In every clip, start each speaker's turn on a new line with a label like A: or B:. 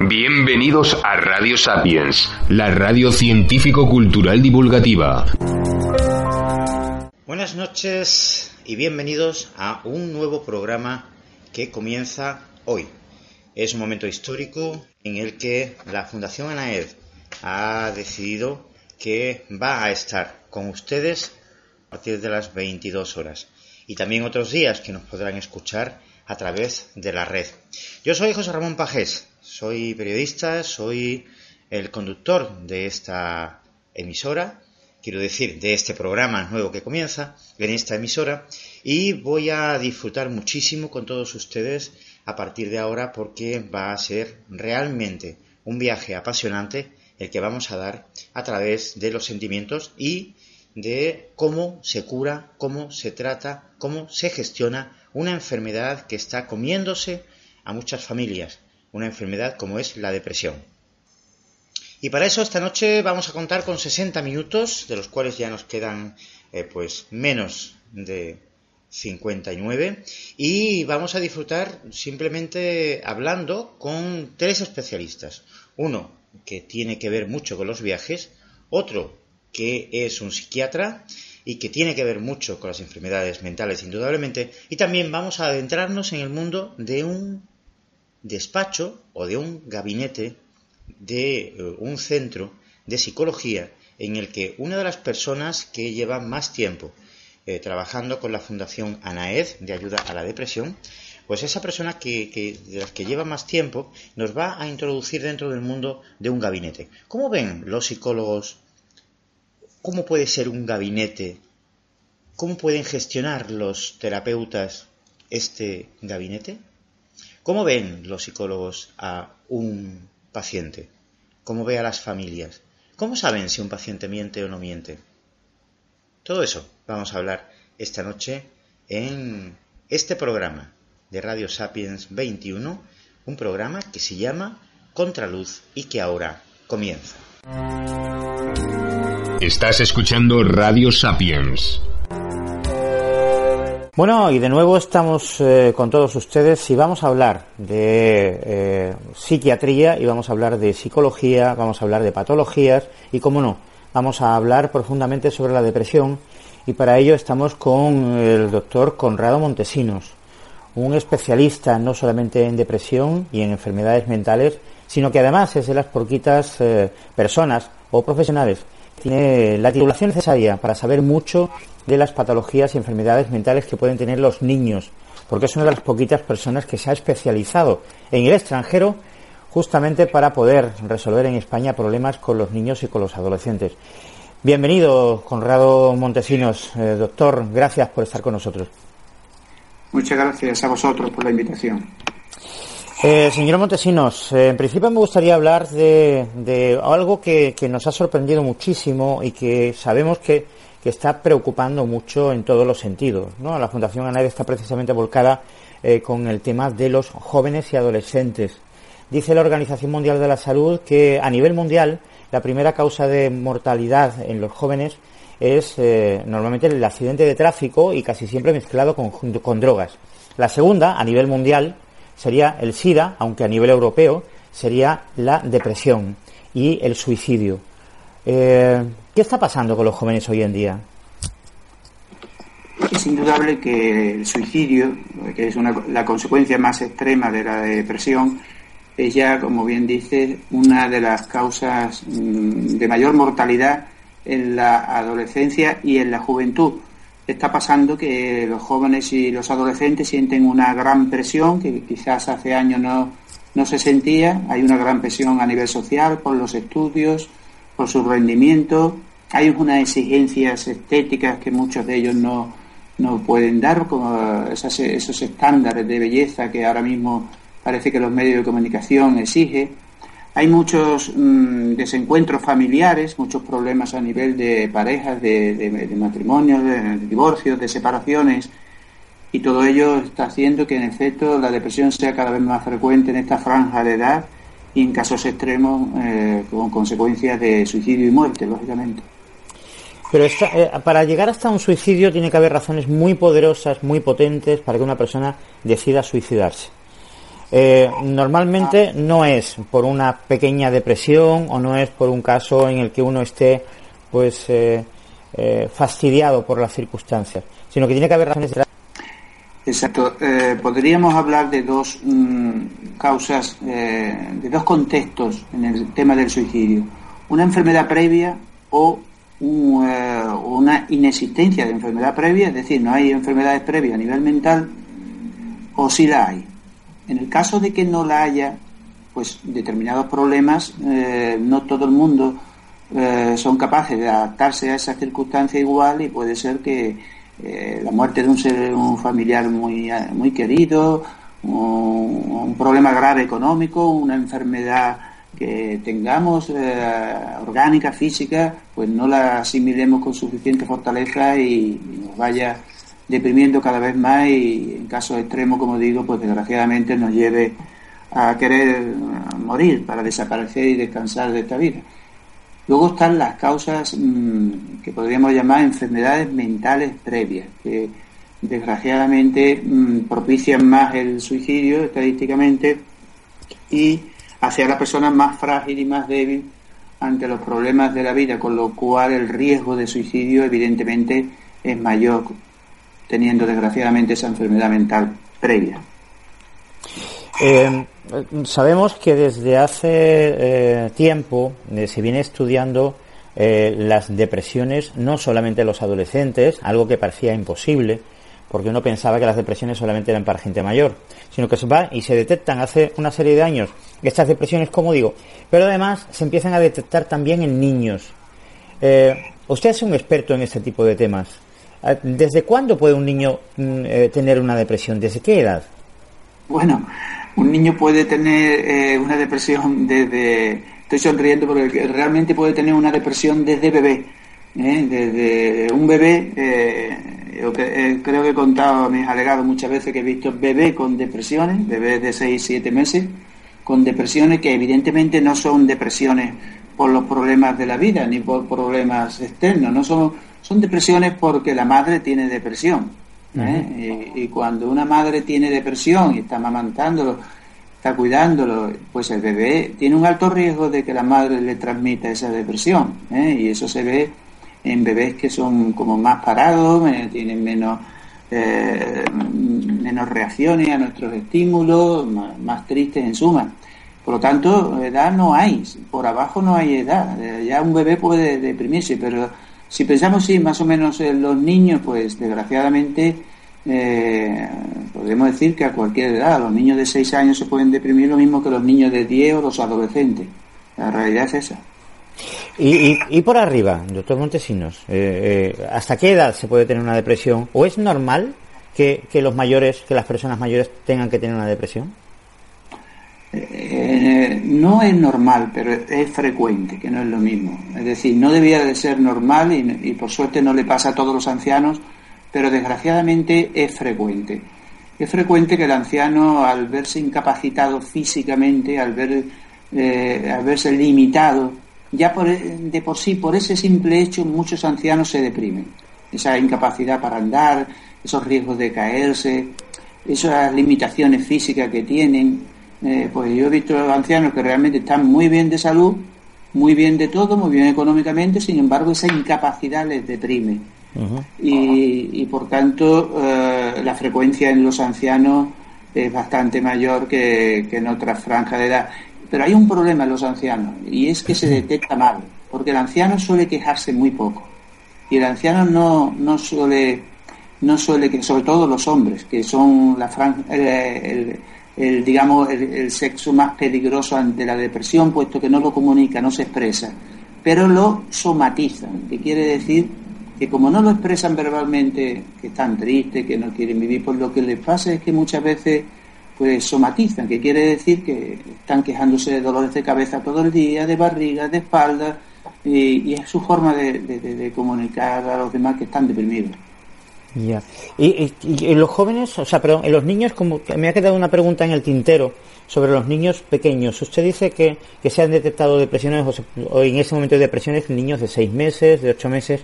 A: Bienvenidos a Radio Sapiens, la radio científico-cultural divulgativa.
B: Buenas noches y bienvenidos a un nuevo programa que comienza hoy. Es un momento histórico en el que la Fundación ANAED ha decidido que va a estar con ustedes a partir de las 22 horas y también otros días que nos podrán escuchar a través de la red. Yo soy José Ramón Pajés, soy periodista, soy el conductor de esta emisora, quiero decir, de este programa nuevo que comienza en esta emisora y voy a disfrutar muchísimo con todos ustedes a partir de ahora porque va a ser realmente un viaje apasionante el que vamos a dar a través de los sentimientos y de cómo se cura, cómo se trata, cómo se gestiona una enfermedad que está comiéndose a muchas familias, una enfermedad como es la depresión. Y para eso esta noche vamos a contar con 60 minutos, de los cuales ya nos quedan eh, pues menos de 59 y vamos a disfrutar simplemente hablando con tres especialistas. Uno que tiene que ver mucho con los viajes, otro que es un psiquiatra y que tiene que ver mucho con las enfermedades mentales, indudablemente, y también vamos a adentrarnos en el mundo de un despacho o de un gabinete de eh, un centro de psicología en el que una de las personas que lleva más tiempo eh, trabajando con la Fundación ANAED de ayuda a la depresión, pues esa persona que, de las que lleva más tiempo nos va a introducir dentro del mundo de un gabinete. ¿Cómo ven los psicólogos ¿Cómo puede ser un gabinete? ¿Cómo pueden gestionar los terapeutas este gabinete? ¿Cómo ven los psicólogos a un paciente? ¿Cómo ve a las familias? ¿Cómo saben si un paciente miente o no miente? Todo eso vamos a hablar esta noche en este programa de Radio Sapiens 21, un programa que se llama Contraluz y que ahora comienza.
A: Estás escuchando Radio Sapiens.
C: Bueno, y de nuevo estamos eh, con todos ustedes y vamos a hablar de eh, psiquiatría y vamos a hablar de psicología, vamos a hablar de patologías y, como no, vamos a hablar profundamente sobre la depresión y para ello estamos con el doctor Conrado Montesinos, un especialista no solamente en depresión y en enfermedades mentales, sino que además es de las poquitas eh, personas o profesionales tiene la titulación necesaria para saber mucho de las patologías y enfermedades mentales que pueden tener los niños, porque es una de las poquitas personas que se ha especializado en el extranjero justamente para poder resolver en España problemas con los niños y con los adolescentes. Bienvenido, Conrado Montesinos. Eh, doctor, gracias por estar con nosotros.
D: Muchas gracias a vosotros por la invitación.
C: Eh, señor Montesinos, eh, en principio me gustaría hablar de, algo que, nos ha sorprendido muchísimo y que sabemos que, está preocupando mucho en todos los sentidos. ¿no? La Fundación ANAED está precisamente volcada eh, con el tema de los jóvenes y adolescentes. Dice la Organización Mundial de la Salud que a nivel mundial la primera causa de mortalidad en los jóvenes es normalmente el accidente de tráfico y casi siempre mezclado con, con drogas. La segunda, a nivel mundial, sería el SIDA, aunque a nivel europeo sería la depresión y el suicidio. Eh, ¿Qué está pasando con los jóvenes hoy en día?
D: Es indudable que el suicidio, que es la consecuencia más extrema de la depresión, es ya, como bien dice, una de las causas mm, de mayor mortalidad en la adolescencia y en la juventud está pasando que los jóvenes y los adolescentes sienten una gran presión que quizás hace años no, no se sentía. Hay una gran presión a nivel social por los estudios, por su rendimiento. Hay unas exigencias estéticas que muchos de ellos no, no pueden dar, como esos estándares de belleza que ahora mismo parece que los medios de comunicación exigen. Hay muchos mm, desencuentros familiares, muchos problemas a nivel de parejas, de, de matrimonios, de divorcios, de separaciones, y todo ello está haciendo que en efecto la depresión sea cada vez más frecuente en esta franja de edad y en casos extremos eh, con consecuencias de suicidio y muerte, lógicamente.
B: Pero eh, para llegar hasta un suicidio tiene que haber razones muy poderosas, muy potentes para que una persona decida suicidarse. Eh, normalmente no es por una pequeña depresión o no es por un caso en el que uno esté pues fastidiado por las circunstancias, sino que tiene que haber razones
D: Exacto. Eh, podríamos hablar de dos mm, causas, eh, de dos contextos en el tema del suicidio. Una enfermedad previa o eh, una inexistencia de enfermedad previa, es decir, no hay enfermedades previas a nivel mental, o sí la hay. En el caso de que no la haya, pues determinados problemas, no todo el mundo son capaces de adaptarse a esa circunstancia igual y puede ser que eh, la muerte de un, ser, un familiar muy, muy querido, un, problema grave económico, una enfermedad que tengamos eh, orgánica, física, pues no la asimilemos con suficiente fortaleza y, nos vaya deprimiendo cada vez más y en casos extremos, como digo, pues desgraciadamente nos lleve a querer morir para desaparecer y descansar de esta vida. Luego están las causas mm, que podríamos llamar enfermedades mentales previas, que desgraciadamente mm, propician más el suicidio estadísticamente y hacia la persona más frágil y más débil ante los problemas de la vida, con lo cual el riesgo de suicidio evidentemente es mayor teniendo desgraciadamente esa enfermedad mental previa.
B: Eh, sabemos que desde hace eh, tiempo eh, se viene estudiando las depresiones no solamente en los adolescentes, algo que parecía imposible, porque uno pensaba que las depresiones solamente eran para gente mayor, sino que se va y se detectan hace una serie de años estas depresiones, como digo, pero además se empiezan a detectar también en niños. usted es un experto en este tipo de temas. ¿Desde cuándo puede un niño mm, tener una depresión? ¿Desde qué edad?
D: Bueno, un niño puede tener eh, una depresión desde, estoy sonriendo porque realmente puede tener una depresión desde bebé, ¿eh? desde un bebé, eh, creo que he contado a mis alegados muchas veces que he visto bebés con depresiones, bebés de 6, 7 meses, con depresiones que evidentemente no son depresiones por los problemas de la vida ni por problemas externos, no son, son depresiones porque la madre tiene depresión ¿eh? y, cuando una madre tiene depresión y está amamantándolo, está cuidándolo, pues el bebé tiene un alto riesgo de que la madre le transmita esa depresión. ¿eh? Y eso se ve en bebés que son como más parados, tienen menos, eh, menos reacciones a nuestros estímulos, más, tristes en suma. Por lo tanto, edad no hay, por abajo no hay edad. Ya un bebé puede deprimirse, pero si pensamos, sí, más o menos en los niños, pues desgraciadamente eh, podemos decir que a cualquier edad, los niños de 6 años se pueden deprimir lo mismo que los niños de 10 o los adolescentes. La realidad es esa.
B: Y, por arriba, doctor Montesinos, eh, eh, ¿hasta qué edad se puede tener una depresión? ¿O es normal que los mayores, que las personas mayores tengan que tener una depresión?
D: Eh, no es normal, pero es frecuente, que no es lo mismo. Es decir, no debía de ser normal y, por suerte no le pasa a todos los ancianos, pero desgraciadamente es frecuente. Es frecuente que el anciano, al verse incapacitado físicamente, al, ver, eh, al verse limitado, ya de por sí, por ese simple hecho, muchos ancianos se deprimen. Esa incapacidad para andar, esos riesgos de caerse, esas limitaciones físicas que tienen, eh, pues yo he visto ancianos que realmente están muy bien de salud, muy bien de todo, muy bien económicamente, sin embargo esa incapacidad les deprime. y, por tanto eh, la frecuencia en los ancianos es bastante mayor que, en otras franjas de edad. Pero hay un problema en los ancianos y es que se detecta mal, porque el anciano suele quejarse muy poco y el anciano no, no suele no suele que sobre todo los hombres que son la franja, el, el, digamos, el, sexo más peligroso ante la depresión, puesto que no lo comunica, no se expresa, pero lo somatizan, que quiere decir que como no lo expresan verbalmente, que están tristes, que no quieren vivir, pues lo que les pasa es que muchas veces pues somatizan, que quiere decir que están quejándose de dolores de cabeza todo el día, de barriga, de espalda, y, es su forma de, comunicar a los demás que están deprimidos.
B: Ya. Y, y, los jóvenes, o sea, pero en los niños, como me ha quedado una pregunta en el tintero sobre los niños pequeños. Usted dice que, que se han detectado depresiones o, en ese momento de depresiones en niños de seis meses, de ocho meses.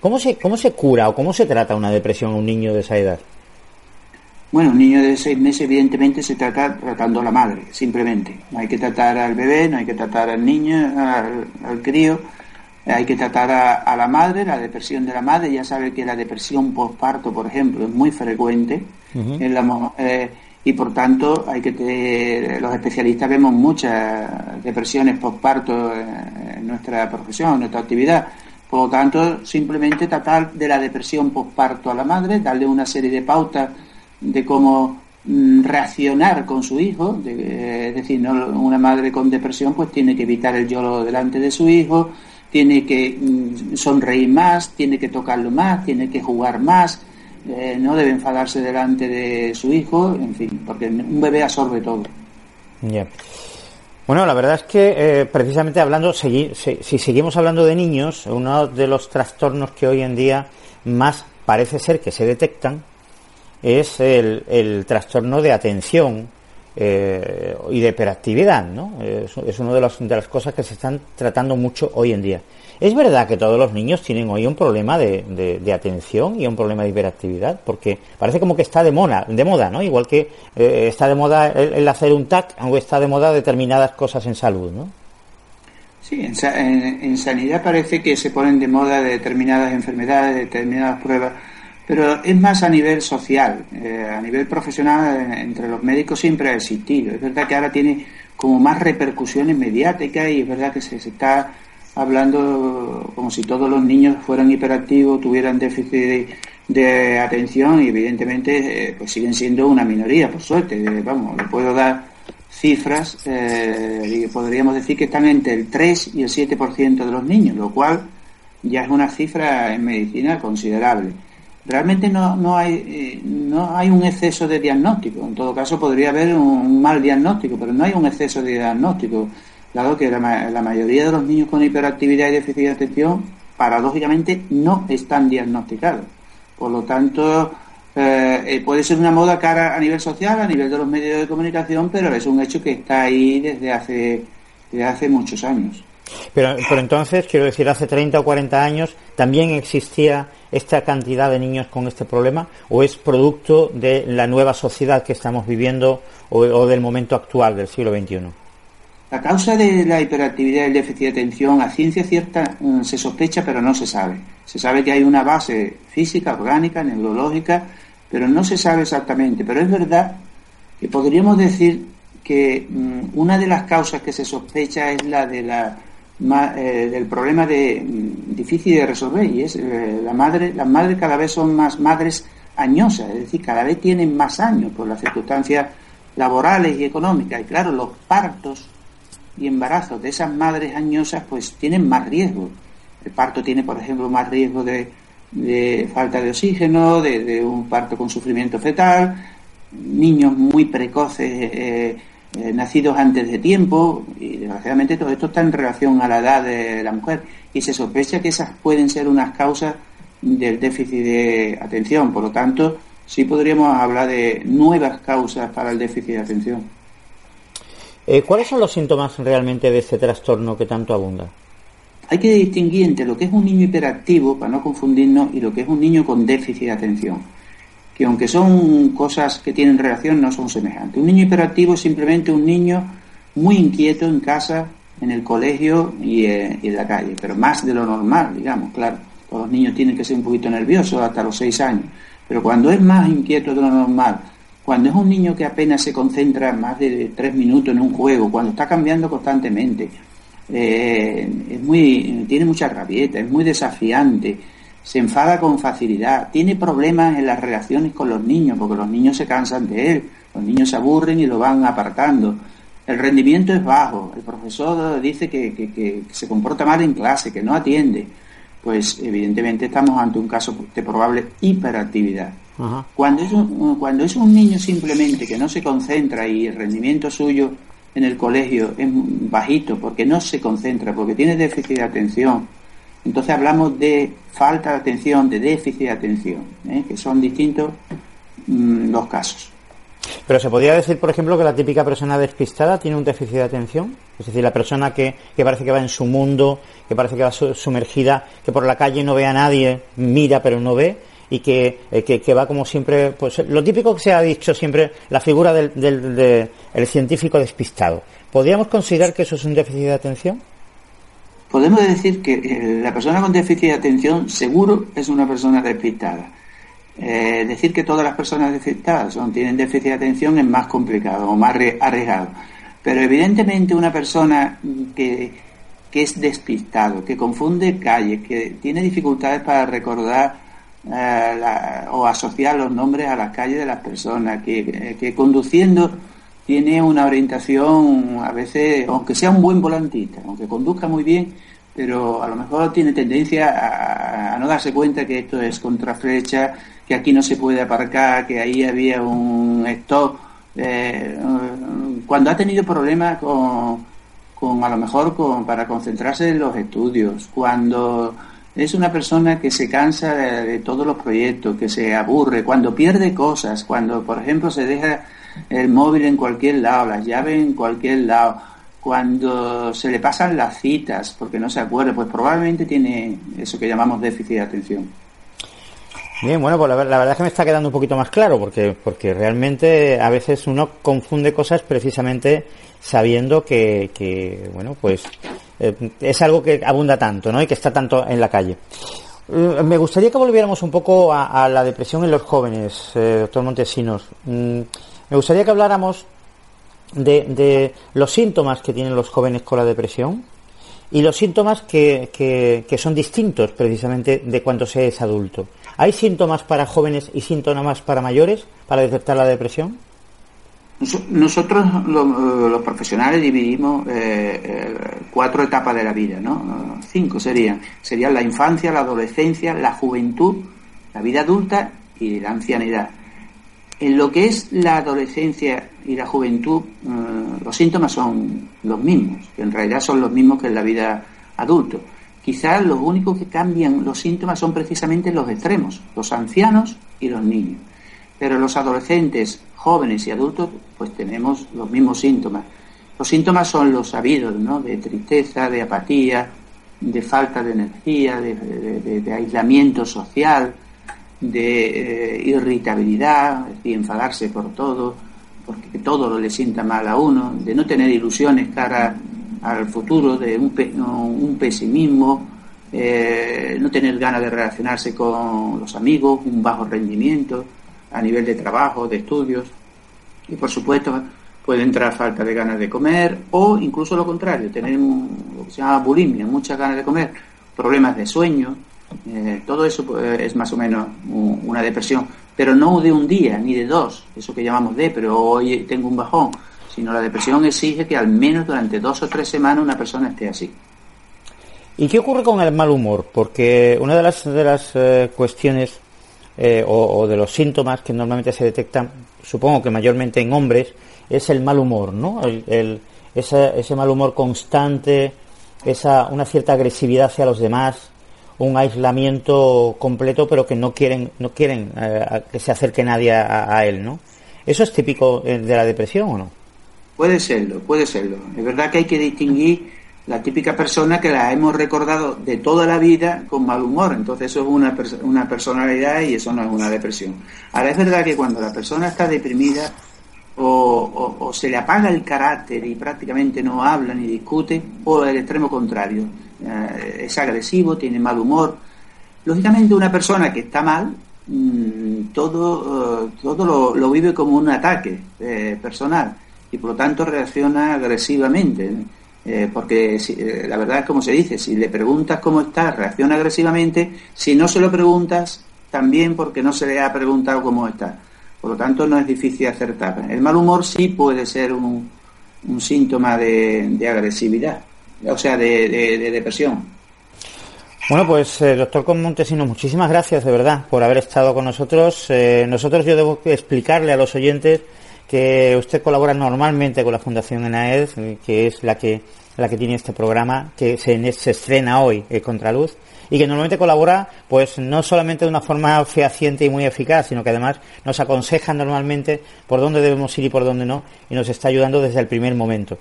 B: ¿Cómo se, ¿Cómo se cura o cómo se trata una depresión a un niño de esa edad?
D: Bueno, un niño de seis meses evidentemente se trata tratando a la madre, simplemente. No hay que tratar al bebé, no hay que tratar al niño, al, crío, hay que tratar a, la madre, la depresión de la madre. Ya sabe que la depresión postparto, por ejemplo, es muy frecuente en la, eh, y por tanto hay que los especialistas vemos muchas depresiones postparto en nuestra profesión, en nuestra actividad. Por lo tanto, simplemente tratar de la depresión postparto a la madre, darle una serie de pautas de cómo mm, reaccionar con su hijo, es decir, una madre con depresión pues tiene que evitar el lloro delante de su hijo, tiene que mm, sonreír más, tiene que tocarlo más, tiene que jugar más, eh, no debe enfadarse delante de su hijo, en fin, porque un bebé absorbe todo.
B: Bueno, la verdad es que eh, precisamente hablando, si, seguimos hablando de niños, uno de los trastornos que hoy en día más parece ser que se detectan es el trastorno de atención eh, y de hiperactividad, ¿no? Es, es una de, de las cosas que se están tratando mucho hoy en día. ¿Es verdad que todos los niños tienen hoy un problema de, atención y un problema de hiperactividad? Porque parece como que está de moda, de moda ¿no? Igual que eh, está de moda el, hacer un TAC, o está de moda determinadas cosas en salud, ¿no?
D: Sí, en sanidad parece que se ponen de moda determinadas enfermedades, determinadas pruebas pero es más a nivel social, eh, a nivel profesional, eh, entre los médicos siempre ha existido. Es verdad que ahora tiene como más repercusiones mediáticas y es verdad que se, está hablando como si todos los niños fueran hiperactivos, tuvieran déficit de, atención y evidentemente eh, pues siguen siendo una minoría, por suerte. vamos, le puedo dar cifras y podríamos decir que están entre el 3 y el 7% de los niños, lo cual ya es una cifra en medicina considerable realmente no, no, hay, eh, no hay un exceso de diagnóstico. En todo caso, podría haber un mal diagnóstico, pero no hay un exceso de diagnóstico, dado que la, mayoría de los niños con hiperactividad y déficit de atención, paradójicamente, no están diagnosticados. Por lo tanto, eh, eh, puede ser una moda cara a nivel social, a nivel de los medios de comunicación, pero es un hecho que está ahí desde hace, desde hace muchos años.
B: Pero, pero entonces, quiero decir, hace 30 o 40 años también existía esta cantidad de niños con este problema o es producto de la nueva sociedad que estamos viviendo o, del momento actual del siglo XXI?
D: La causa de la hiperactividad y el déficit de atención a ciencia cierta mm, se sospecha pero no se sabe. Se sabe que hay una base física, orgánica, neurológica, pero no se sabe exactamente. Pero es verdad que podríamos decir que mm, una de las causas que se sospecha es la de la eh, del problema de, mm, difícil de resolver y es eh, la madre, las madres cada vez son más madres añosas, es decir, cada vez tienen más años por las circunstancias laborales y económicas. Y claro, los partos y embarazos de esas madres añosas pues tienen más riesgo. El parto tiene, por ejemplo, más riesgo de, falta de oxígeno, de, un parto con sufrimiento fetal, niños muy precoces eh, eh, nacidos antes de tiempo, y desgraciadamente todo esto está en relación a la edad de la mujer, y se sospecha que esas pueden ser unas causas del déficit de atención. Por lo tanto, sí podríamos hablar de nuevas causas para el déficit de atención.
B: Eh, ¿Cuáles son los síntomas realmente de este trastorno que tanto abunda?
D: Hay que distinguir entre lo que es un niño hiperactivo, para no confundirnos, y lo que es un niño con déficit de atención que aunque son cosas que tienen relación, no son semejantes. Un niño hiperactivo es simplemente un niño muy inquieto en casa, en el colegio y, eh, en la calle, pero más de lo normal, digamos, claro. Todos los niños tienen que ser un poquito nerviosos hasta los seis años, pero cuando es más inquieto de lo normal, cuando es un niño que apenas se concentra más de tres minutos en un juego, cuando está cambiando constantemente, eh, es muy, tiene mucha rabieta, es muy desafiante, se enfada con facilidad, tiene problemas en las relaciones con los niños, porque los niños se cansan de él, los niños se aburren y lo van apartando. El rendimiento es bajo, el profesor dice que, se comporta mal en clase, que no atiende. pues evidentemente estamos ante un caso de probable hiperactividad. Cuando, es un, cuando es un niño simplemente que no se concentra y el rendimiento suyo en el colegio es bajito porque no se concentra, porque tiene déficit de atención, entonces hablamos de falta de atención, de déficit de atención, ¿eh? que son distintos mm, los casos.
B: Pero se podría decir, por ejemplo, que la típica persona despistada tiene un déficit de atención. Es decir, la persona que, que parece que va en su mundo, que parece que va sumergida, que por la calle no ve a nadie, mira pero no ve, y que, eh, que, va como siempre, pues lo típico que se ha dicho siempre, la figura del, del, el científico despistado. ¿Podríamos considerar que eso es un déficit de atención?
D: Podemos decir que eh, la persona con déficit de atención seguro es una persona despistada. Eh, decir que todas las personas despistadas son, tienen déficit de atención es más complicado o más arriesgado. Pero evidentemente una persona que, que es despistado, que confunde calles, que tiene dificultades para recordar eh, o asociar los nombres a las calles de las personas, que, que, conduciendo tiene una orientación a veces, aunque sea un buen volantista, aunque conduzca muy bien, pero a lo mejor tiene tendencia a, no darse cuenta que esto es contraflecha, que aquí no se puede aparcar, que ahí había un stop. Eh, cuando ha tenido problemas con, con a lo mejor con, para concentrarse en los estudios, cuando es una persona que se cansa de, todos los proyectos, que se aburre, cuando pierde cosas, cuando, por ejemplo, se deja el móvil en cualquier lado, las llaves en cualquier lado, cuando se le pasan las citas porque no se acuerda, pues probablemente tiene eso que llamamos déficit de atención.
B: Bien, bueno, pues la, verdad es que me está quedando un poquito más claro, porque, porque realmente a veces uno confunde cosas precisamente sabiendo que, bueno, pues eh, es algo que abunda tanto, ¿no? Y que está tanto en la calle. Eh, me gustaría que volviéramos un poco a, la depresión en los jóvenes, eh, doctor Montesinos. Mm, me gustaría que habláramos de, los síntomas que tienen los jóvenes con la depresión y los síntomas que, que, son distintos precisamente de cuando se es adulto. ¿Hay síntomas para jóvenes y síntomas para mayores para detectar la depresión?
D: Nosotros los profesionales dividimos eh, eh, cuatro etapas de la vida, ¿no? Cinco serían. Serían la infancia, la adolescencia, la juventud, la vida adulta y la ancianidad. En lo que es la adolescencia y la juventud, eh, los síntomas son los mismos, que en realidad son los mismos que en la vida adulto. Quizás los únicos que cambian los síntomas son precisamente los extremos, los ancianos y los niños. Pero los adolescentes, jóvenes y adultos, pues tenemos los mismos síntomas. Los síntomas son los sabidos, ¿no? De tristeza, de apatía, de falta de energía, de, aislamiento social, de eh, irritabilidad, de enfadarse por todo, porque todo le sienta mal a uno, de no tener ilusiones cara al futuro, de un, pesimismo, eh, no tener ganas de relacionarse con los amigos, un bajo rendimiento, a nivel de trabajo, de estudios. Y por supuesto puede entrar falta de ganas de comer o incluso lo contrario, tener lo que se llama bulimia, muchas ganas de comer, problemas de sueño. Eh, todo eso pues, es más o menos una depresión, pero no de un día ni de dos, eso que llamamos de, pero hoy tengo un bajón, sino la depresión exige que al menos durante dos o tres semanas una persona esté así.
B: ¿Y qué ocurre con el mal humor? Porque una de las, de las eh, cuestiones eh, o, de los síntomas que normalmente se detectan, supongo que mayormente en hombres, es el mal humor, ¿no? El, ese, mal humor constante, esa, una cierta agresividad hacia los demás, un aislamiento completo, pero que no quieren, no quieren eh, que se acerque nadie a, él, ¿no? ¿Eso es típico eh, de la depresión o no?
D: Puede serlo, puede serlo. Es verdad que hay que distinguir la típica persona que la hemos recordado de toda la vida con mal humor. Entonces eso es una, una personalidad y eso no es una depresión. Ahora es verdad que cuando la persona está deprimida o, se le apaga el carácter y prácticamente no habla ni discute, o el extremo contrario, es agresivo, tiene mal humor. Lógicamente una persona que está mal, mm, todo, eh, todo lo, vive como un ataque eh, personal y por lo tanto reacciona agresivamente. Eh, porque eh, la verdad es como se dice, si le preguntas cómo está, reacciona agresivamente, si no se lo preguntas, también porque no se le ha preguntado cómo está. Por lo tanto, no es difícil acertar. El mal humor sí puede ser un, un síntoma de, agresividad, o sea, de, depresión.
B: Bueno, pues eh, doctor Montesino, muchísimas gracias de verdad por haber estado con nosotros. Eh, nosotros yo debo explicarle a los oyentes que usted colabora normalmente con la Fundación ENAED, que es la que la que tiene este programa, que se, se estrena hoy, eh, Contraluz, y que normalmente colabora, pues no solamente de una forma fehaciente y muy eficaz, sino que además nos aconseja normalmente por dónde debemos ir y por dónde no, y nos está ayudando desde el primer momento.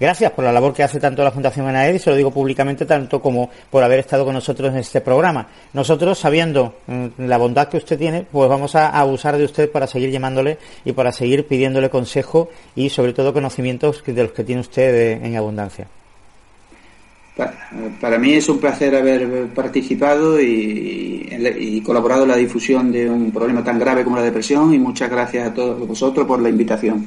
B: Gracias por la labor que hace tanto la Fundación ANAED y se lo digo públicamente tanto como por haber estado con nosotros en este programa. Nosotros, sabiendo mm, la bondad que usted tiene, pues vamos a abusar de usted para seguir llamándole y para seguir pidiéndole consejo y sobre todo conocimientos de los que tiene usted en abundancia.
D: Para mí es un placer haber participado y, colaborado en la difusión de un problema tan grave como la depresión y muchas gracias a todos vosotros por la invitación.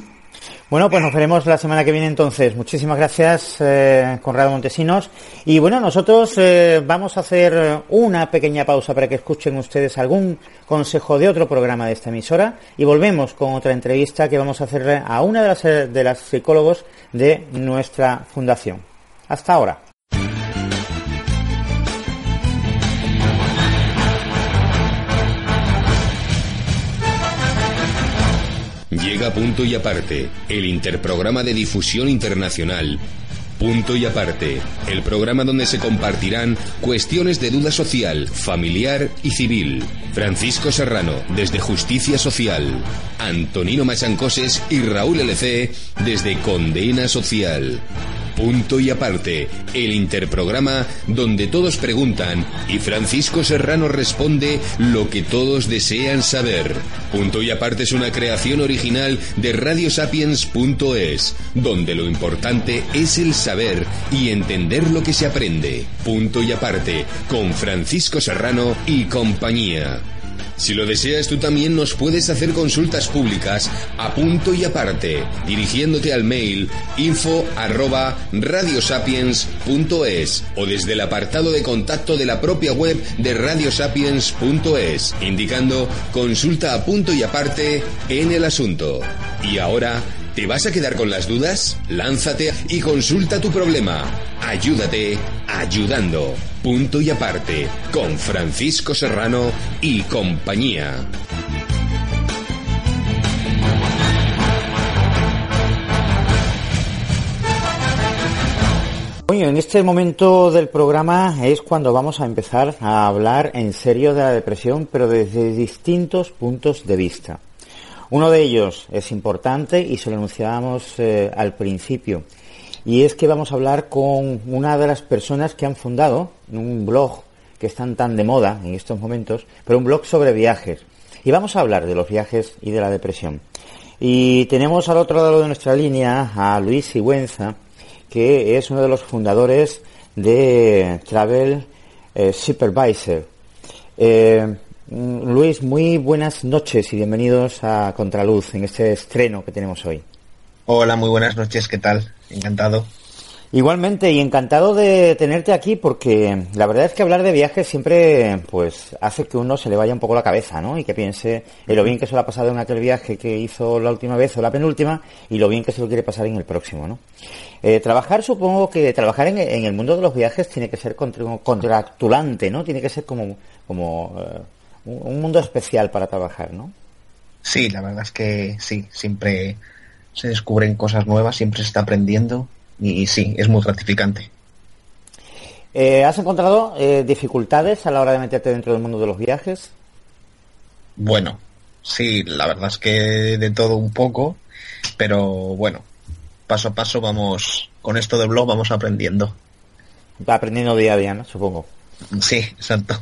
B: Bueno, pues nos veremos la semana que viene entonces. Muchísimas gracias, eh, Conrado Montesinos. Y bueno, nosotros eh, vamos a hacer una pequeña pausa para que escuchen ustedes algún consejo de otro programa de esta emisora y volvemos con otra entrevista que vamos a hacer a una de las, de las psicólogos de nuestra fundación. Hasta ahora.
A: Punto y Aparte, el interprograma de difusión internacional. Punto y Aparte, el programa donde se compartirán cuestiones de duda social, familiar y civil. Francisco Serrano, desde Justicia Social. Antonino Machancoses y Raúl LC, desde Condena Social. Punto y aparte, el interprograma donde todos preguntan y Francisco Serrano responde lo que todos desean saber. Punto y aparte es una creación original de radiosapiens.es, donde lo importante es el saber y entender lo que se aprende. Punto y aparte, con Francisco Serrano y compañía. Si lo deseas tú también nos puedes hacer consultas públicas a punto y aparte, dirigiéndote al mail info radiosapiens.es o desde el apartado de contacto de la propia web de radiosapiens.es, indicando consulta a punto y aparte en el asunto. Y ahora, ¿te vas a quedar con las dudas? Lánzate y consulta tu problema. Ayúdate ayudando. Punto y aparte, con Francisco Serrano y compañía.
B: En este momento del programa es cuando vamos a empezar a hablar en serio de la depresión, pero desde distintos puntos de vista. Uno de ellos es importante y se lo anunciábamos eh, al principio y es que vamos a hablar con una de las personas que han fundado un blog que están tan de moda en estos momentos, pero un blog sobre viajes. Y vamos a hablar de los viajes y de la depresión. Y tenemos al otro lado de nuestra línea a Luis Sigüenza, que es uno de los fundadores de Travel eh, Supervisor. Eh, Luis, muy buenas noches y bienvenidos a Contraluz en este estreno que tenemos hoy.
E: Hola, muy buenas noches, ¿qué tal? Encantado.
B: Igualmente, y encantado de tenerte aquí porque la verdad es que hablar de viajes siempre pues hace que uno se le vaya un poco la cabeza, ¿no? Y que piense en lo bien que se le ha pasado en aquel viaje que hizo la última vez o la penúltima y lo bien que se lo quiere pasar en el próximo, ¿no? Eh, trabajar, supongo que trabajar en, el mundo de los viajes tiene que ser contractulante, ¿no? Tiene que ser como, como eh, un mundo especial para trabajar, ¿no?
E: Sí, la verdad es que sí, siempre se descubren cosas nuevas, siempre se está aprendiendo y, sí, es muy gratificante.
B: Eh, ¿Has encontrado eh, dificultades a la hora de meterte dentro del mundo de los viajes?
E: Bueno, sí, la verdad es que de todo un poco, pero bueno, paso a paso vamos, con esto de blog vamos aprendiendo.
B: Aprendiendo día a día, ¿no? Supongo.
E: Sí, exacto.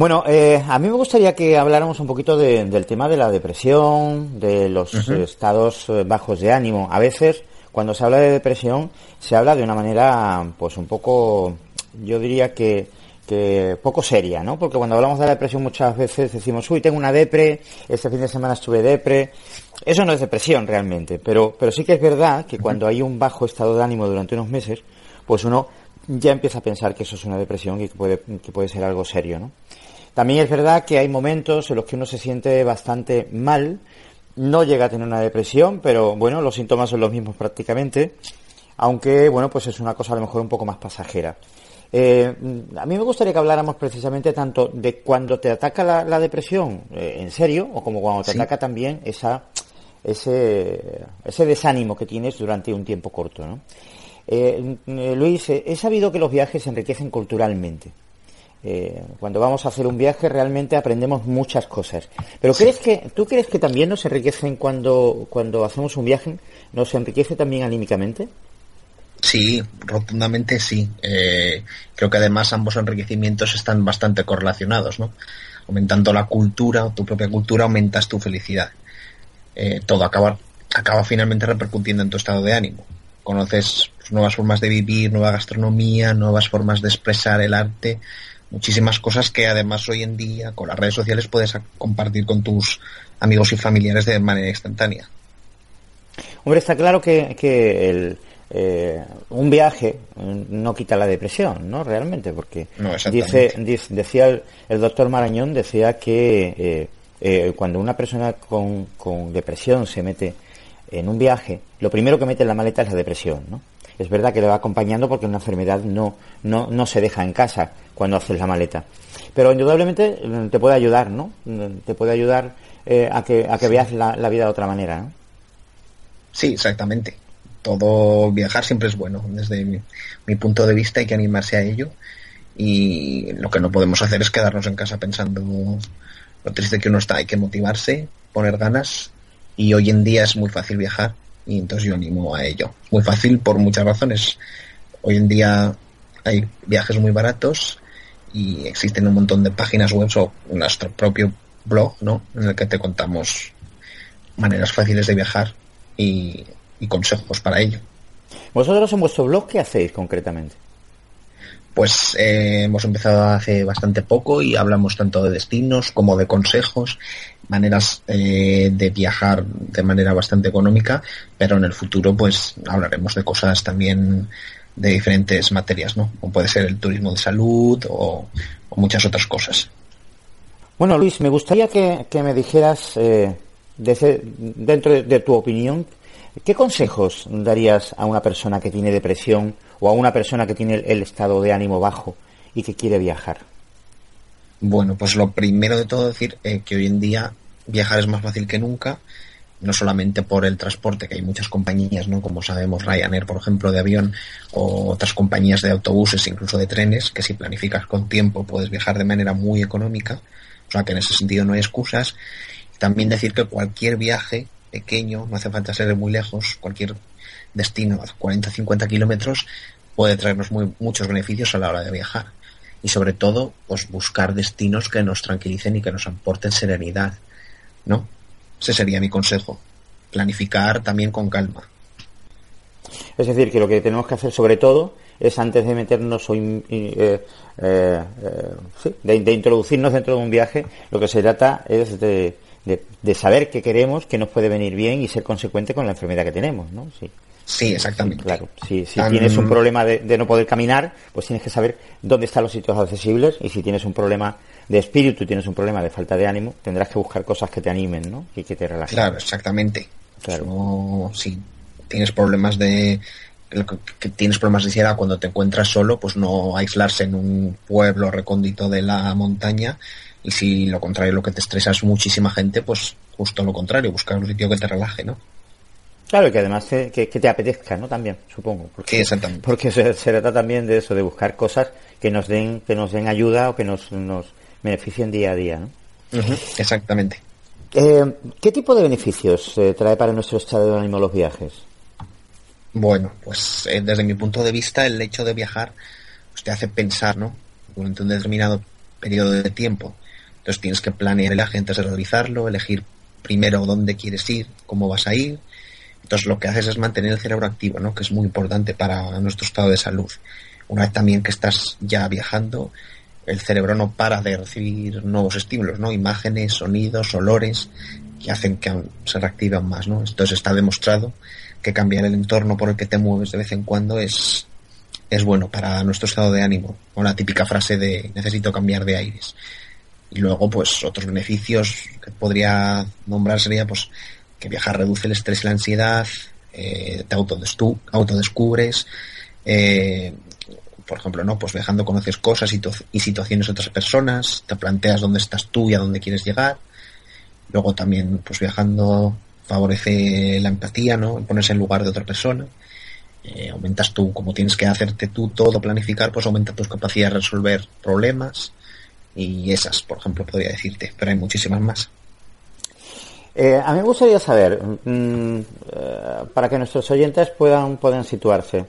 B: Bueno, eh, a mí me gustaría que habláramos un poquito del tema de la depresión, de los estados eh, bajos de ánimo. A veces, cuando se habla de depresión, se habla de una manera, pues un poco, yo diría que, que poco seria, ¿no? Porque cuando hablamos de la depresión muchas veces decimos, uy, tengo una depre, este fin de semana estuve depre. Eso no es depresión realmente, pero, pero sí que es verdad que cuando hay un bajo estado de ánimo durante unos meses, pues uno ya empieza a pensar que eso es una depresión y que puede, que puede ser algo serio, ¿no? También es verdad que hay momentos en los que uno se siente bastante mal, no llega a tener una depresión, pero bueno, los síntomas son los mismos prácticamente, aunque bueno, pues es una cosa a lo mejor un poco más pasajera. Eh, a mí me gustaría que habláramos precisamente tanto de cuando te ataca la, depresión eh, en serio o como cuando te ataca también esa, ese, ese desánimo que tienes durante un tiempo corto. ¿no? Eh, Luis, he sabido que los viajes enriquecen culturalmente. Cuando vamos a hacer un viaje realmente aprendemos muchas cosas. Pero ¿crees que, ¿tú crees que también nos enriquecen cuando, cuando hacemos un viaje? ¿Nos enriquece también anímicamente?
E: Sí, rotundamente sí. Eh, creo que además ambos enriquecimientos están bastante correlacionados, ¿no? Aumentando la cultura, o tu propia cultura, aumentas tu felicidad. Eh, todo acaba, acaba finalmente repercutiendo en tu estado de ánimo. Conoces nuevas formas de vivir, nueva gastronomía, nuevas formas de expresar el arte, muchísimas cosas que además hoy en día con las redes sociales puedes compartir con tus amigos y familiares de manera instantánea.
B: Hombre, está claro que, que el, eh, un viaje no quita la depresión, ¿no? Realmente, porque dice, decía el, doctor Marañón, decía que eh, eh, cuando una persona con, depresión se mete en un viaje, lo primero que mete en la maleta es la depresión, ¿no? Es verdad que le va acompañando porque una enfermedad no, no, no se deja en casa cuando haces la maleta. Pero indudablemente te puede ayudar, ¿no? Te puede ayudar a, que, a que veas la, la vida de otra manera, ¿no?
E: Sí, exactamente todo viajar siempre es bueno. Desde mi, punto de vista hay que animarse a ello y lo que no podemos hacer es quedarnos en casa pensando lo triste que uno está. Hay que motivarse, poner ganas y hoy en día es muy fácil viajar y entonces yo animo a ello. Muy fácil por muchas razones. Hoy en día hay viajes muy baratos y existen un montón de páginas web o nuestro propio blog, ¿no? En el que te contamos maneras fáciles de viajar y y consejos para ello.
B: ¿Vosotros en vuestro blog qué hacéis concretamente?
E: Pues eh, hemos empezado hace bastante poco y hablamos tanto de destinos como de consejos, maneras eh, de viajar de manera bastante económica, pero en el futuro pues hablaremos de cosas también de diferentes materias, ¿no? Como puede ser el turismo de salud o, muchas otras cosas.
B: Bueno, Luis, me gustaría que, me dijeras, eh, dentro de, tu opinión, ¿Qué consejos darías a una persona que tiene depresión o a una persona que tiene el estado de ánimo bajo y que quiere viajar?
E: Bueno, pues lo primero de todo decir eh, que hoy en día viajar es más fácil que nunca, no solamente por el transporte, que hay muchas compañías, ¿no? Como sabemos, Ryanair, por ejemplo, de avión, o otras compañías de autobuses, incluso de trenes, que si planificas con tiempo puedes viajar de manera muy económica, o sea que en ese sentido no hay excusas. También decir que cualquier viaje pequeño, no hace falta ser muy lejos, cualquier destino a 40 50 kilómetros puede traernos muchos beneficios a la hora de viajar. Y sobre todo, pues buscar destinos que nos tranquilicen y que nos aporten serenidad. ¿No? Ese sería mi consejo. Planificar también con calma.
B: Es decir, que lo que tenemos que hacer sobre todo es antes de meternos eh, eh, eh, de, introducirnos dentro de un viaje, lo que se trata es de, de, saber qué queremos, qué nos puede venir bien y ser consecuente con la enfermedad que tenemos, ¿no?
E: Sí. Sí, exactamente.
B: claro, si, tienes un problema de, no poder caminar, pues tienes que saber dónde están los sitios accesibles y si tienes un problema de espíritu, tienes un problema de falta de ánimo, tendrás que buscar cosas que te animen, ¿no? Y que te relajen.
E: Claro, exactamente. Claro. si tienes problemas de que tienes problemas de ansiedad cuando te encuentras solo, pues no aislarse en un pueblo recóndito de la montaña y si lo contrario, lo que te estresa es muchísima gente, pues justo lo contrario, buscar un sitio que te relaje, ¿no?
B: Claro, y que además te, que, te apetezca, ¿no? También, supongo. Porque,
E: sí, exactamente.
B: Porque se, trata también de eso, de buscar cosas que nos den, que nos den ayuda o que nos, nos beneficien día a día, ¿no?
E: exactamente.
B: Eh, ¿Qué tipo de beneficios eh, trae para nuestro estado de ánimo los viajes?
E: Bueno, pues eh, desde mi punto de vista, el hecho de viajar pues, te hace pensar, ¿no? Durante un determinado periodo de tiempo entonces tienes que planear el viaje antes de realizarlo, elegir primero dónde quieres ir, cómo vas a ir. Entonces lo que haces es mantener el cerebro activo, ¿no? Que es muy importante para nuestro estado de salud. Una vez también que estás ya viajando, el cerebro no para de recibir nuevos estímulos, ¿no? Imágenes, sonidos, olores, que hacen que se reactiven más, ¿no? Entonces está demostrado que cambiar el entorno por el que te mueves de vez en cuando es, es bueno para nuestro estado de ánimo. O la típica frase de necesito cambiar de aires. Y luego, pues, otros beneficios que podría nombrar sería, pues, que viajar reduce el estrés y la ansiedad, eh, te autodescubres, eh, por ejemplo, ¿no? Pues viajando conoces cosas y, situaciones de otras personas, te planteas dónde estás tú y a dónde quieres llegar. Luego también, pues viajando favorece la empatía, ¿no? Ponerse en lugar de otra persona. Eh, aumentas tú, como tienes que hacerte tú todo, planificar, pues aumenta tus capacidades de resolver problemas. Y esas, por ejemplo, podría decirte, pero hay muchísimas más.
B: Eh, a mí me gustaría saber, mm, eh, para que nuestros oyentes puedan, puedan situarse,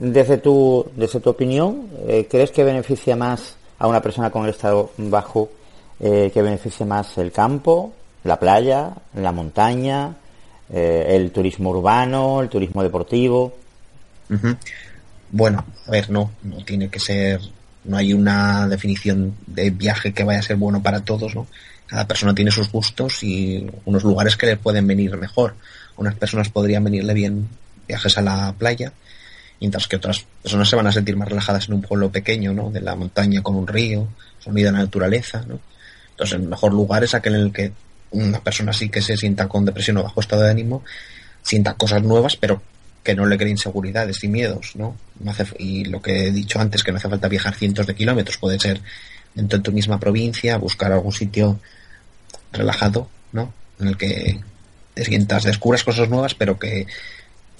B: desde tu, desde tu opinión, eh, ¿crees que beneficia más a una persona con el estado bajo que beneficia más el campo, la playa, la montaña, el turismo urbano, el turismo deportivo?
E: Bueno, a ver, no, no tiene que ser, no hay una definición de viaje que vaya a ser bueno para todos, ¿no? cada persona tiene sus gustos y unos lugares que le pueden venir mejor. unas personas podrían venirle bien viajes a la playa, mientras que otras personas se van a sentir más relajadas en un pueblo pequeño, ¿no? De la montaña con un río, sonido de la naturaleza, ¿no? Entonces el mejor lugar es aquel en el que una persona sí que se sienta con depresión o bajo estado de ánimo, sienta cosas nuevas, pero que no le creen inseguridades y miedos, ¿no? y lo que he dicho antes, que no hace falta viajar cientos de kilómetros, puede ser dentro de tu misma provincia, buscar algún sitio relajado, ¿no? En el que te sientas, descubras cosas nuevas, pero que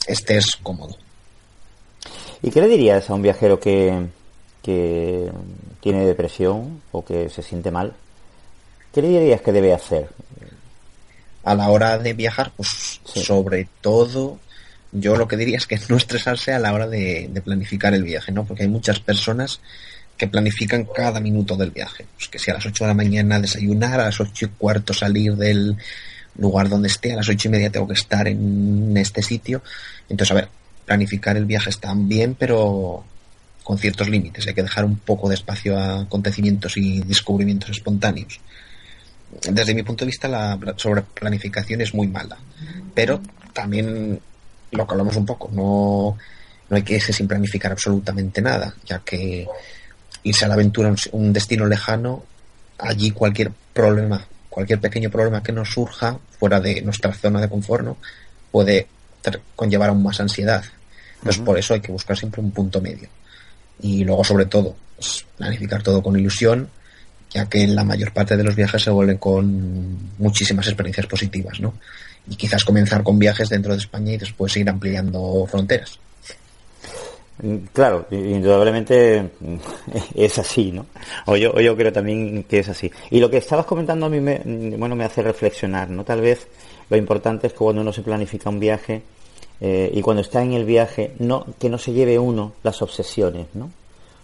E: estés cómodo.
B: ¿Y qué le dirías a un viajero que, que tiene depresión o que se siente mal? ¿Qué le dirías que debe hacer?
E: A la hora de viajar, pues sobre todo, yo lo que diría es que no estresarse a la hora de, de planificar el viaje, ¿no? Porque hay muchas personas que planifican cada minuto del viaje. Pues que si a las 8 de la mañana desayunar, a las 8 y cuarto salir del lugar donde esté, a las ocho y media tengo que estar en este sitio. Entonces, a ver, planificar el viaje está bien, pero con ciertos límites. Hay que dejar un poco de espacio a acontecimientos y descubrimientos espontáneos. Desde mi punto de vista, la sobreplanificación es muy mala. Pero también lo que hablamos un poco, no, no hay que irse sin planificar absolutamente nada, ya que irse a la aventura, un destino lejano, allí cualquier problema, cualquier pequeño problema que nos surja fuera de nuestra zona de confort, ¿no? puede conllevar aún más ansiedad. Entonces, por eso hay que buscar siempre un punto medio. Y luego, sobre todo, pues, planificar todo con ilusión, ya que la mayor parte de los viajes se vuelven con muchísimas experiencias positivas, ¿no? Y quizás comenzar con viajes dentro de España y después ir ampliando fronteras.
B: Claro, indudablemente es así, ¿no? O yo, yo creo también que es así. Y lo que estabas comentando a mí me, bueno, me hace reflexionar, ¿no? Tal vez lo importante es que cuando uno se planifica un viaje eh, y cuando está en el viaje, no, que no se lleve uno las obsesiones, ¿no?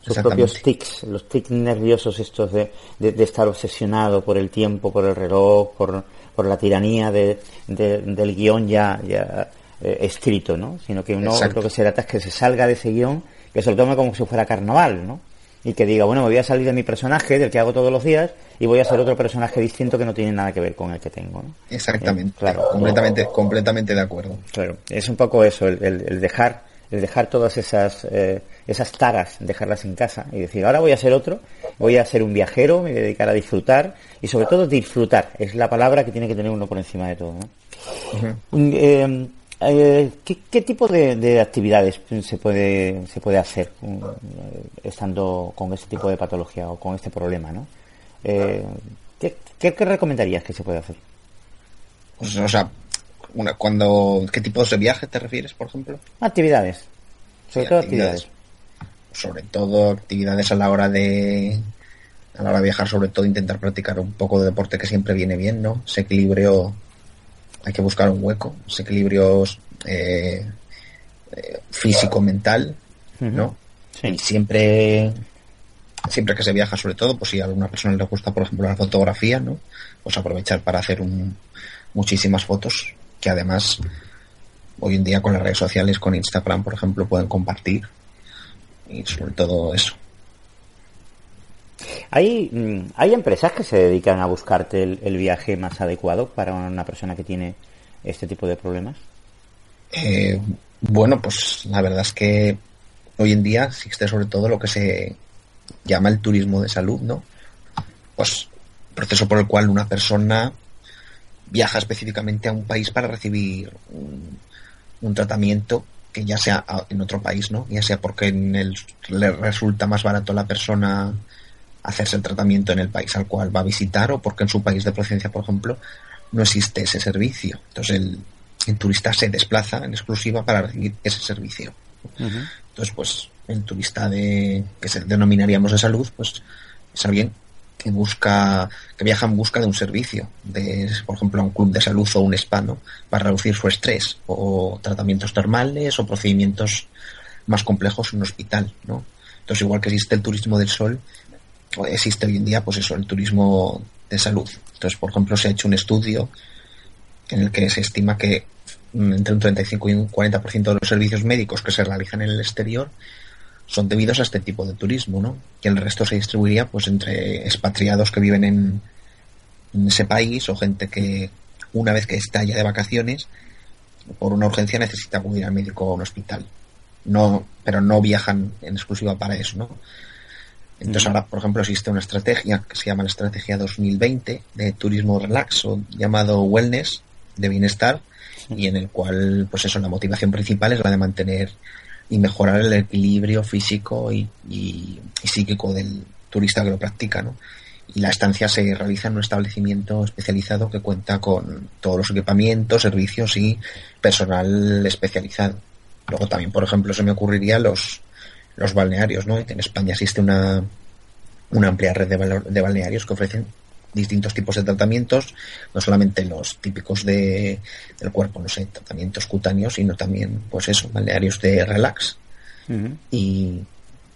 B: Sus propios tics, los tics nerviosos estos de, de, estar obsesionado por el tiempo, por el reloj, por, por la tiranía de, del guion ya, ya eh, escrito, ¿no? Sino que uno lo que se trata es que se salga de ese guion, que se lo tome como si fuera carnaval, ¿no? Y que diga, bueno, me voy a salir de mi personaje, del que hago todos los días, y voy a ser otro personaje distinto que no tiene nada que ver con el que tengo, ¿no?
E: Exactamente. Eh, claro. Completamente, completamente de acuerdo.
B: Claro. Es un poco eso, el, dejar, el dejar todas esas, eh, esas taras, dejarlas en casa y decir, ahora voy a ser otro, voy a ser un viajero, me voy a dedicar a disfrutar y sobre todo disfrutar, es la palabra que tiene que tener uno por encima de todo, ¿no? Eh, ¿qué, tipo de, actividades se puede, se puede hacer eh, estando con este tipo de patología o con este problema? ¿no? Eh, ¿qué, recomendarías que se puede hacer?
E: Pues, o sea, cuando, ¿qué tipos de viajes te refieres, por ejemplo?
B: Actividades. Sobre todo actividades.
E: Sobre todo actividades a la hora de a la hora de viajar, sobre todo intentar practicar un poco de deporte que siempre viene bien, ¿no? Ese equilibrio hay que buscar un hueco, ese equilibrio eh, eh, físico-mental, ¿no? Y siempre, siempre que se viaja, sobre todo, pues si a alguna persona le gusta, por ejemplo, la fotografía, ¿no? Pues aprovechar para hacer un, muchísimas fotos, que además hoy en día con las redes sociales, con Instagram, por ejemplo, pueden compartir. Y sobre todo eso.
B: ¿Hay, mm, ¿Hay empresas que se dedican a buscarte el, viaje más adecuado para una persona que tiene este tipo de problemas?
E: Eh, bueno, pues la verdad es que hoy en día existe sobre todo lo que se llama el turismo de salud, ¿no? Pues proceso por el cual una persona viaja específicamente a un país para recibir un, tratamiento que ya sea en otro país, ¿no? Ya sea porque en el, le resulta más barato a la persona hacerse el tratamiento en el país al cual va a visitar o porque en su país de procedencia, por ejemplo, no existe ese servicio. Entonces el, turista se desplaza en exclusiva para recibir ese servicio. Entonces, pues el turista de que se denominaríamos de salud, pues es alguien que busca, que viaja en busca de un servicio, de, por ejemplo, a un club de salud o un spa, Para reducir su estrés, o tratamientos termales, o procedimientos más complejos en un hospital, ¿no? Entonces, igual que existe el turismo del sol, existe hoy en día, pues eso, el turismo de salud. Entonces, por ejemplo, se ha hecho un estudio en el que se estima que mm, entre un 35 y un 40% de los servicios médicos que se realizan en el exterior son debidos a este tipo de turismo, ¿no? Que el resto se distribuiría pues entre expatriados que viven en, ese país o gente que una vez que está ya de vacaciones por una urgencia necesita acudir al médico o a un hospital. No, pero no viajan en exclusiva para eso, ¿no? Entonces ahora, por ejemplo, existe una estrategia que se llama la Estrategia 2020 de turismo relax o llamado wellness de bienestar y en el cual, pues eso, la motivación principal es la de mantener y mejorar el equilibrio físico y, psíquico del turista que lo practica, ¿no? Y la estancia se realiza en un establecimiento especializado que cuenta con todos los equipamientos, servicios y personal especializado. Luego también, por ejemplo, se me ocurriría los, los balnearios, ¿no? En España existe una, una amplia red de, de balnearios que ofrecen distintos tipos de tratamientos, no solamente los típicos de, del cuerpo, no sé, tratamientos cutáneos, sino también, pues eso, balnearios de relax. Y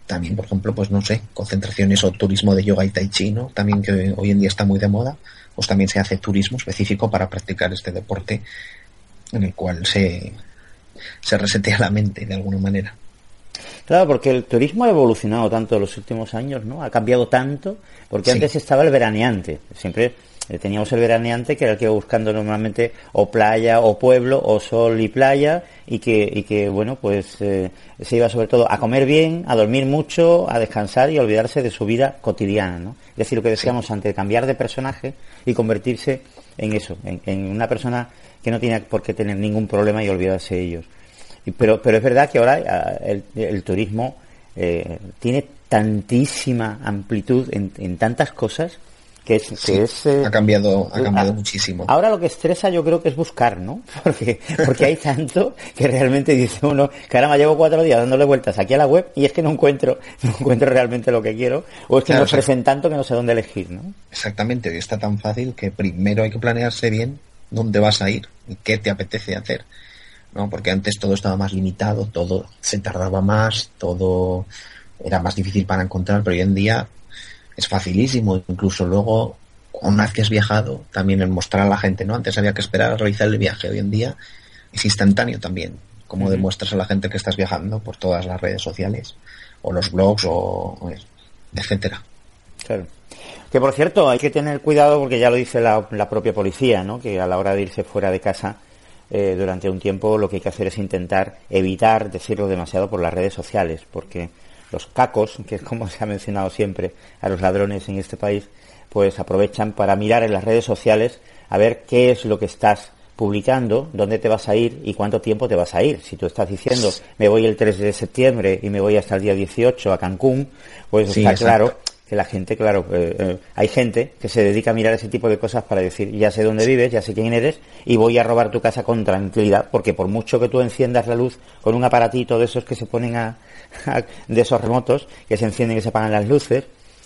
E: también, por ejemplo, pues no sé, concentraciones o turismo de yoga y tai chi, ¿no? También que hoy en día está muy de moda, pues también se hace turismo específico para practicar este deporte en el cual se, se resetea la mente de alguna manera.
B: Claro, porque el turismo ha evolucionado tanto en los últimos años, ¿no? Ha cambiado tanto, porque antes estaba el veraneante. Siempre eh, teníamos el veraneante que era el que iba buscando normalmente o playa o pueblo o sol y playa y que, y que bueno, pues eh, se iba sobre todo a comer bien, a dormir mucho, a descansar y a olvidarse de su vida cotidiana, ¿no? Es decir, lo que decíamos antes, cambiar de personaje y convertirse en eso, en, en una persona que no tiene por qué tener ningún problema y olvidarse de ellos. Pero, pero es verdad que ahora eh, el, turismo eh, tiene tantísima amplitud en, tantas cosas que es, que es
E: eh, ha cambiado ha cambiado muchísimo.
B: ahora lo que estresa yo creo que es buscar no porque porque hay tanto que realmente dice uno caramba llevo cuatro días dándole vueltas aquí a la web y es que no encuentro no encuentro realmente lo que quiero o es que me ofrecen tanto que no sé dónde elegir no
E: exactamente está tan fácil que primero hay que planearse bien dónde vas a ir y qué te apetece hacer ¿no? Porque antes todo estaba más limitado, todo se tardaba más, todo era más difícil para encontrar, pero hoy en día es facilísimo, incluso luego una vez que has viajado, también el mostrar a la gente, ¿no? Antes había que esperar a realizar el viaje, hoy en día es instantáneo también, como demuestras a la gente que estás viajando por todas las redes sociales, o los blogs, o, etcétera.
B: Claro. Que por cierto, hay que tener cuidado porque ya lo dice la, la propia policía, ¿no? Que a la hora de irse fuera de casa, eh, durante un tiempo lo que hay que hacer es intentar evitar decirlo demasiado por las redes sociales, porque los cacos, que es como se ha mencionado siempre a los ladrones en este país, pues aprovechan para mirar en las redes sociales a ver qué es lo que estás publicando, dónde te vas a ir y cuánto tiempo te vas a ir. Si tú estás diciendo, me voy el 3 de septiembre y me voy hasta el día 18 a Cancún, pues está claro que la gente, claro, eh, hay gente que se dedica a mirar ese tipo de cosas para decir, ya sé dónde vives, ya sé quién eres y voy a robar tu casa con tranquilidad, porque por mucho que tú enciendas la luz con un aparatito de esos que se ponen a, de esos remotos, que se encienden y se apagan las luces,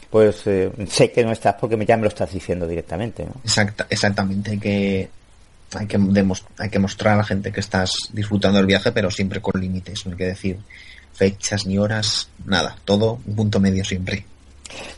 B: pues eh, sé que no estás porque ya me lo estás diciendo directamente. ¿no?
E: exactamente, hay que, hay, que hay que mostrar a la gente que estás disfrutando del viaje, pero siempre con límites, no hay que decir fechas ni horas, nada, todo un punto medio siempre.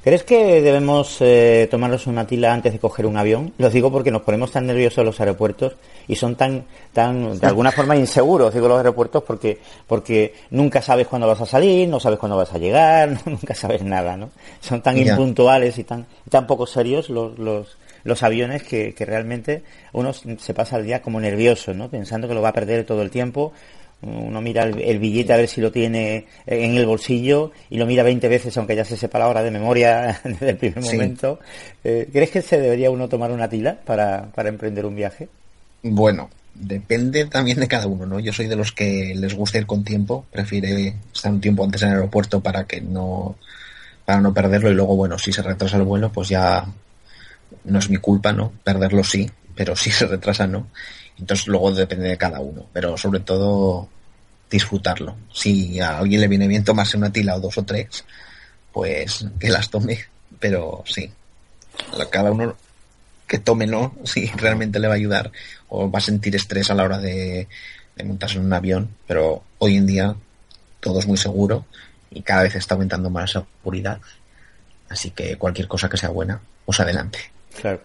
B: ¿Crees que debemos eh, tomarnos una tila antes de coger un avión? Lo digo porque nos ponemos tan nerviosos en los aeropuertos y son tan, tan, de alguna forma inseguros, digo los aeropuertos, porque, porque nunca sabes cuándo vas a salir, no sabes cuándo vas a llegar, nunca sabes nada, ¿no? Son tan impuntuales y tan, tan poco serios los, los, los aviones que, que realmente uno se pasa el día como nervioso, ¿no? Pensando que lo va a perder todo el tiempo uno mira el, billete a ver si lo tiene en el bolsillo y lo mira 20 veces, aunque ya se sepa la hora de memoria desde el primer momento. Eh, ¿Crees que se debería uno tomar una tila para, emprender un viaje?
E: Bueno, depende también de cada uno, ¿no? Yo soy de los que les gusta ir con tiempo, prefiere estar un tiempo antes en el aeropuerto para que no para no perderlo y luego bueno, si se retrasa el vuelo, pues ya no es mi culpa, ¿no? Perderlo sí, pero si se retrasa no. Entonces luego depende de cada uno, pero sobre todo disfrutarlo. Si a alguien le viene bien tomarse una tila o dos o tres, pues que las tome, pero sí. Cada uno que tome, ¿no? Si realmente le va a ayudar o va a sentir estrés a la hora de, montarse en un avión, pero hoy en día todo es muy seguro y cada vez está aumentando más la seguridad. Así que cualquier cosa que sea buena, pues adelante.
B: Claro.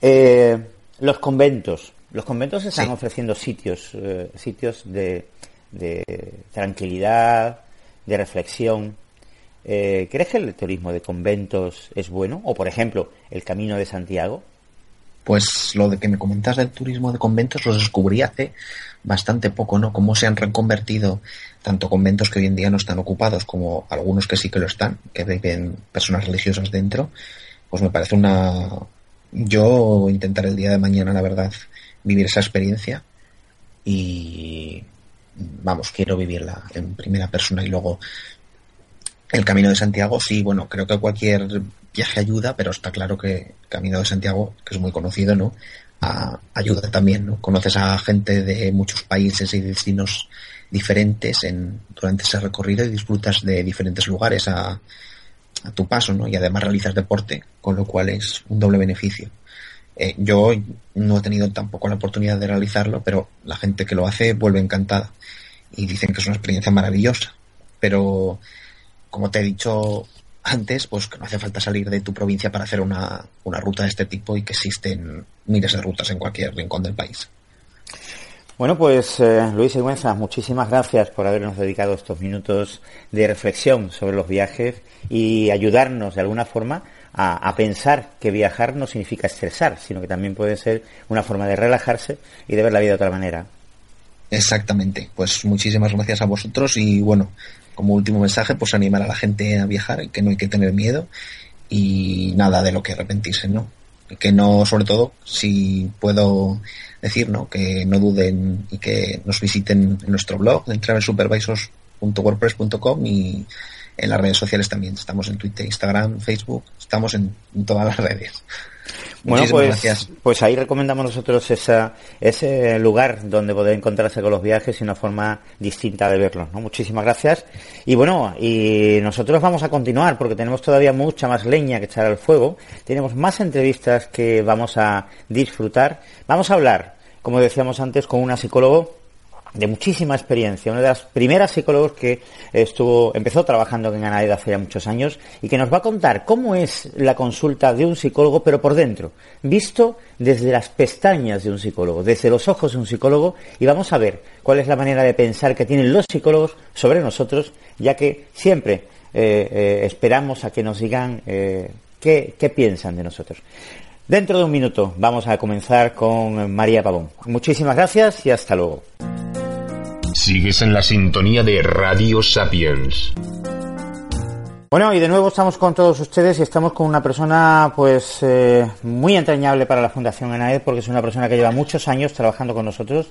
B: Eh, los conventos. Los conventos están ofreciendo sitios, eh, sitios de, de, tranquilidad, de reflexión. Eh, ¿Crees que el turismo de conventos es bueno? O, por ejemplo, el Camino de Santiago.
E: Pues lo de que me comentas del turismo de conventos lo descubrí hace bastante poco, ¿no? Cómo se han reconvertido tanto conventos que hoy en día no están ocupados como algunos que sí que lo están, que viven personas religiosas dentro. Pues me parece una... Yo intentaré el día de mañana, la verdad, vivir esa experiencia y vamos, quiero vivirla en primera persona y luego el Camino de Santiago, sí, bueno, creo que cualquier viaje ayuda, pero está claro que Camino de Santiago, que es muy conocido, ¿no? ayuda también, ¿no? Conoces a gente de muchos países y destinos diferentes en, durante ese recorrido y disfrutas de diferentes lugares a, a tu paso, ¿no? Y además realizas deporte, con lo cual es un doble beneficio. Eh, yo no he tenido tampoco la oportunidad de realizarlo, pero la gente que lo hace vuelve encantada y dicen que es una experiencia maravillosa. Pero, como te he dicho antes, pues que no hace falta salir de tu provincia para hacer una, una ruta de este tipo y que existen miles de rutas en cualquier rincón del país.
B: Bueno, pues eh, Luis Sigüenza, muchísimas gracias por habernos dedicado estos minutos de reflexión sobre los viajes y ayudarnos de alguna forma a, pensar que viajar no significa estresar, sino que también puede ser una forma de relajarse y de ver la vida de otra manera.
E: Exactamente. Pues muchísimas gracias a vosotros y bueno, como último mensaje, pues animar a la gente a viajar, que no hay que tener miedo y nada de lo que arrepentirse, ¿no? Que no, sobre todo, si puedo decir, ¿no? Que no duden y que nos visiten en nuestro blog, en travelsupervisors.wordpress.com y en las redes sociales también. Estamos en Twitter, Instagram, Facebook, estamos en, todas las redes.
B: Bueno, pues, pues ahí recomendamos nosotros esa, ese lugar donde poder encontrarse con los viajes y una forma distinta de verlos. ¿no? Muchísimas gracias. Y bueno, y nosotros vamos a continuar porque tenemos todavía mucha más leña que echar al fuego. Tenemos más entrevistas que vamos a disfrutar. Vamos a hablar, como decíamos antes, con una psicólogo de muchísima experiencia, una de las primeras psicólogos que estuvo, empezó trabajando en ANAED hace ya muchos años y que nos va a contar cómo es la consulta de un psicólogo, pero por dentro, visto desde las pestañas de un psicólogo, desde los ojos de un psicólogo, y vamos a ver cuál es la manera de pensar que tienen los psicólogos sobre nosotros, ya que siempre eh, eh, esperamos a que nos digan eh, qué, qué piensan de nosotros. Dentro de un minuto vamos a comenzar con María Pavón. Muchísimas gracias y hasta luego.
A: Sigues en la sintonía de Radio Sapiens.
B: Bueno, y de nuevo estamos con todos ustedes y estamos con una persona pues eh, muy entrañable para la Fundación ANAED porque es una persona que lleva muchos años trabajando con nosotros,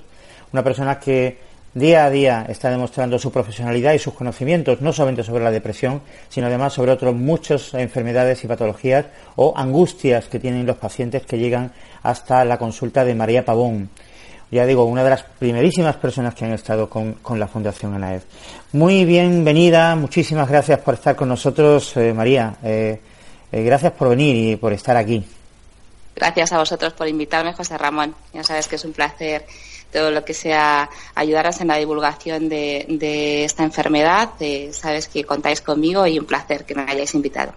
B: una persona que día a día está demostrando su profesionalidad y sus conocimientos, no solamente sobre la depresión, sino además sobre otras muchas enfermedades y patologías o angustias que tienen los pacientes que llegan hasta la consulta de María Pavón. Ya digo, una de las primerísimas personas que han estado con, la Fundación ANAED. Muy bienvenida, muchísimas gracias por estar con nosotros, eh, María. Eh, eh, gracias por venir y por estar aquí.
F: Gracias a vosotros por invitarme, José Ramón. Ya sabes que es un placer todo lo que sea ayudaros en la divulgación de, esta enfermedad. sabes que contáis conmigo y un placer que me hayáis invitado.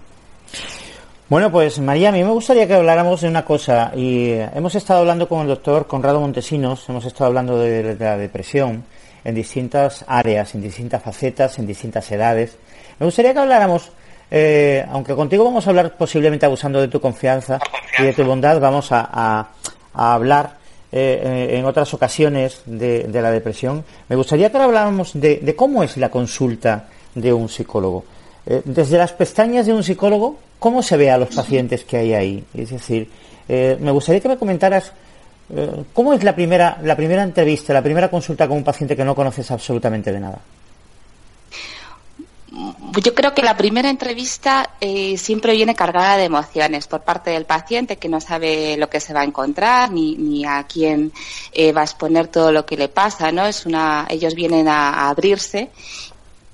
B: Bueno, pues María, a mí me gustaría que habláramos de una cosa. Y hemos estado hablando con el doctor Conrado Montesinos, hemos estado hablando de, la depresión en distintas áreas, en distintas facetas, en distintas edades. Me gustaría que habláramos, eh, aunque contigo vamos a hablar posiblemente abusando de tu confianza y de tu bondad, vamos a hablar eh, eh, en otras ocasiones de, la depresión, me gustaría que habláramos de, cómo es la consulta de un psicólogo. Eh, desde las pestañas de un psicólogo, ¿cómo se ve a los pacientes que hay ahí? Es decir, me gustaría que me comentaras eh, ¿cómo es la primera, la primera entrevista, la primera consulta con un paciente que no conoces absolutamente de nada?
F: Yo creo que la primera entrevista eh, siempre viene cargada de emociones por parte del paciente que no sabe lo que se va a encontrar ni, ni a quién eh, va a exponer todo lo que le pasa, ¿no? Es una, ellos vienen a abrirse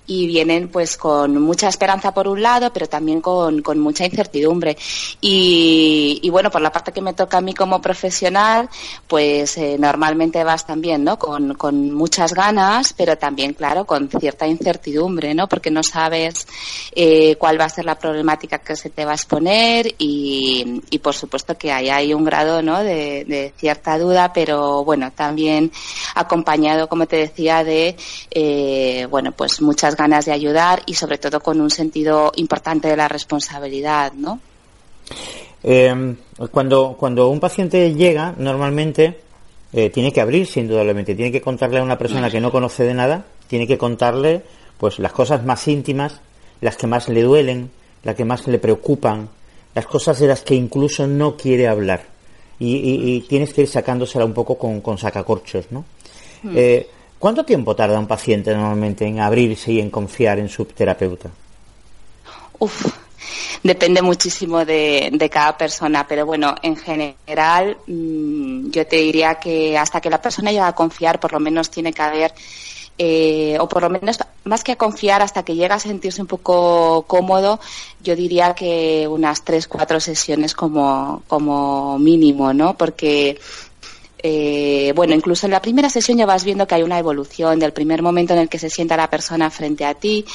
F: y vienen pues con mucha esperanza por un lado, pero también con, con mucha incertidumbre. Y, bueno, por la parte que me toca a mí como profesional, pues eh, normalmente vas también, ¿no? Con, con muchas ganas, pero también, claro, con cierta incertidumbre, ¿no? Porque no sabes eh, cuál va a ser la problemática que se te va a exponer y, por supuesto que ahí hay un grado, ¿no? De, de cierta duda, pero bueno, también acompañado, como te decía, de, eh, bueno, pues muchas ganas de ayudar y sobre todo con un sentido importante de la responsabilidad, ¿no?
B: Eh, cuando, cuando un paciente llega, normalmente eh, tiene que abrirse indudablemente, tiene que contarle a una persona que no conoce de nada, tiene que contarle pues las cosas más íntimas, las que más le duelen, las que más le preocupan, las cosas de las que incluso no quiere hablar. Y, y, y tienes que ir sacándosela un poco con, con sacacorchos, ¿no? Mm. Eh, ¿Cuánto tiempo tarda un paciente normalmente en abrirse y en confiar en su terapeuta?
F: Uf, depende muchísimo de, cada persona, pero bueno, en general mmm, yo te diría que hasta que la persona llega a confiar, por lo menos tiene que haber, eh, o por lo menos más que a confiar, hasta que llega a sentirse un poco cómodo, yo diría que unas tres, cuatro sesiones como, como mínimo, ¿no? Porque eh, bueno, incluso en la primera sesión ya vas viendo que hay una evolución del primer momento en el que se sienta la persona frente a ti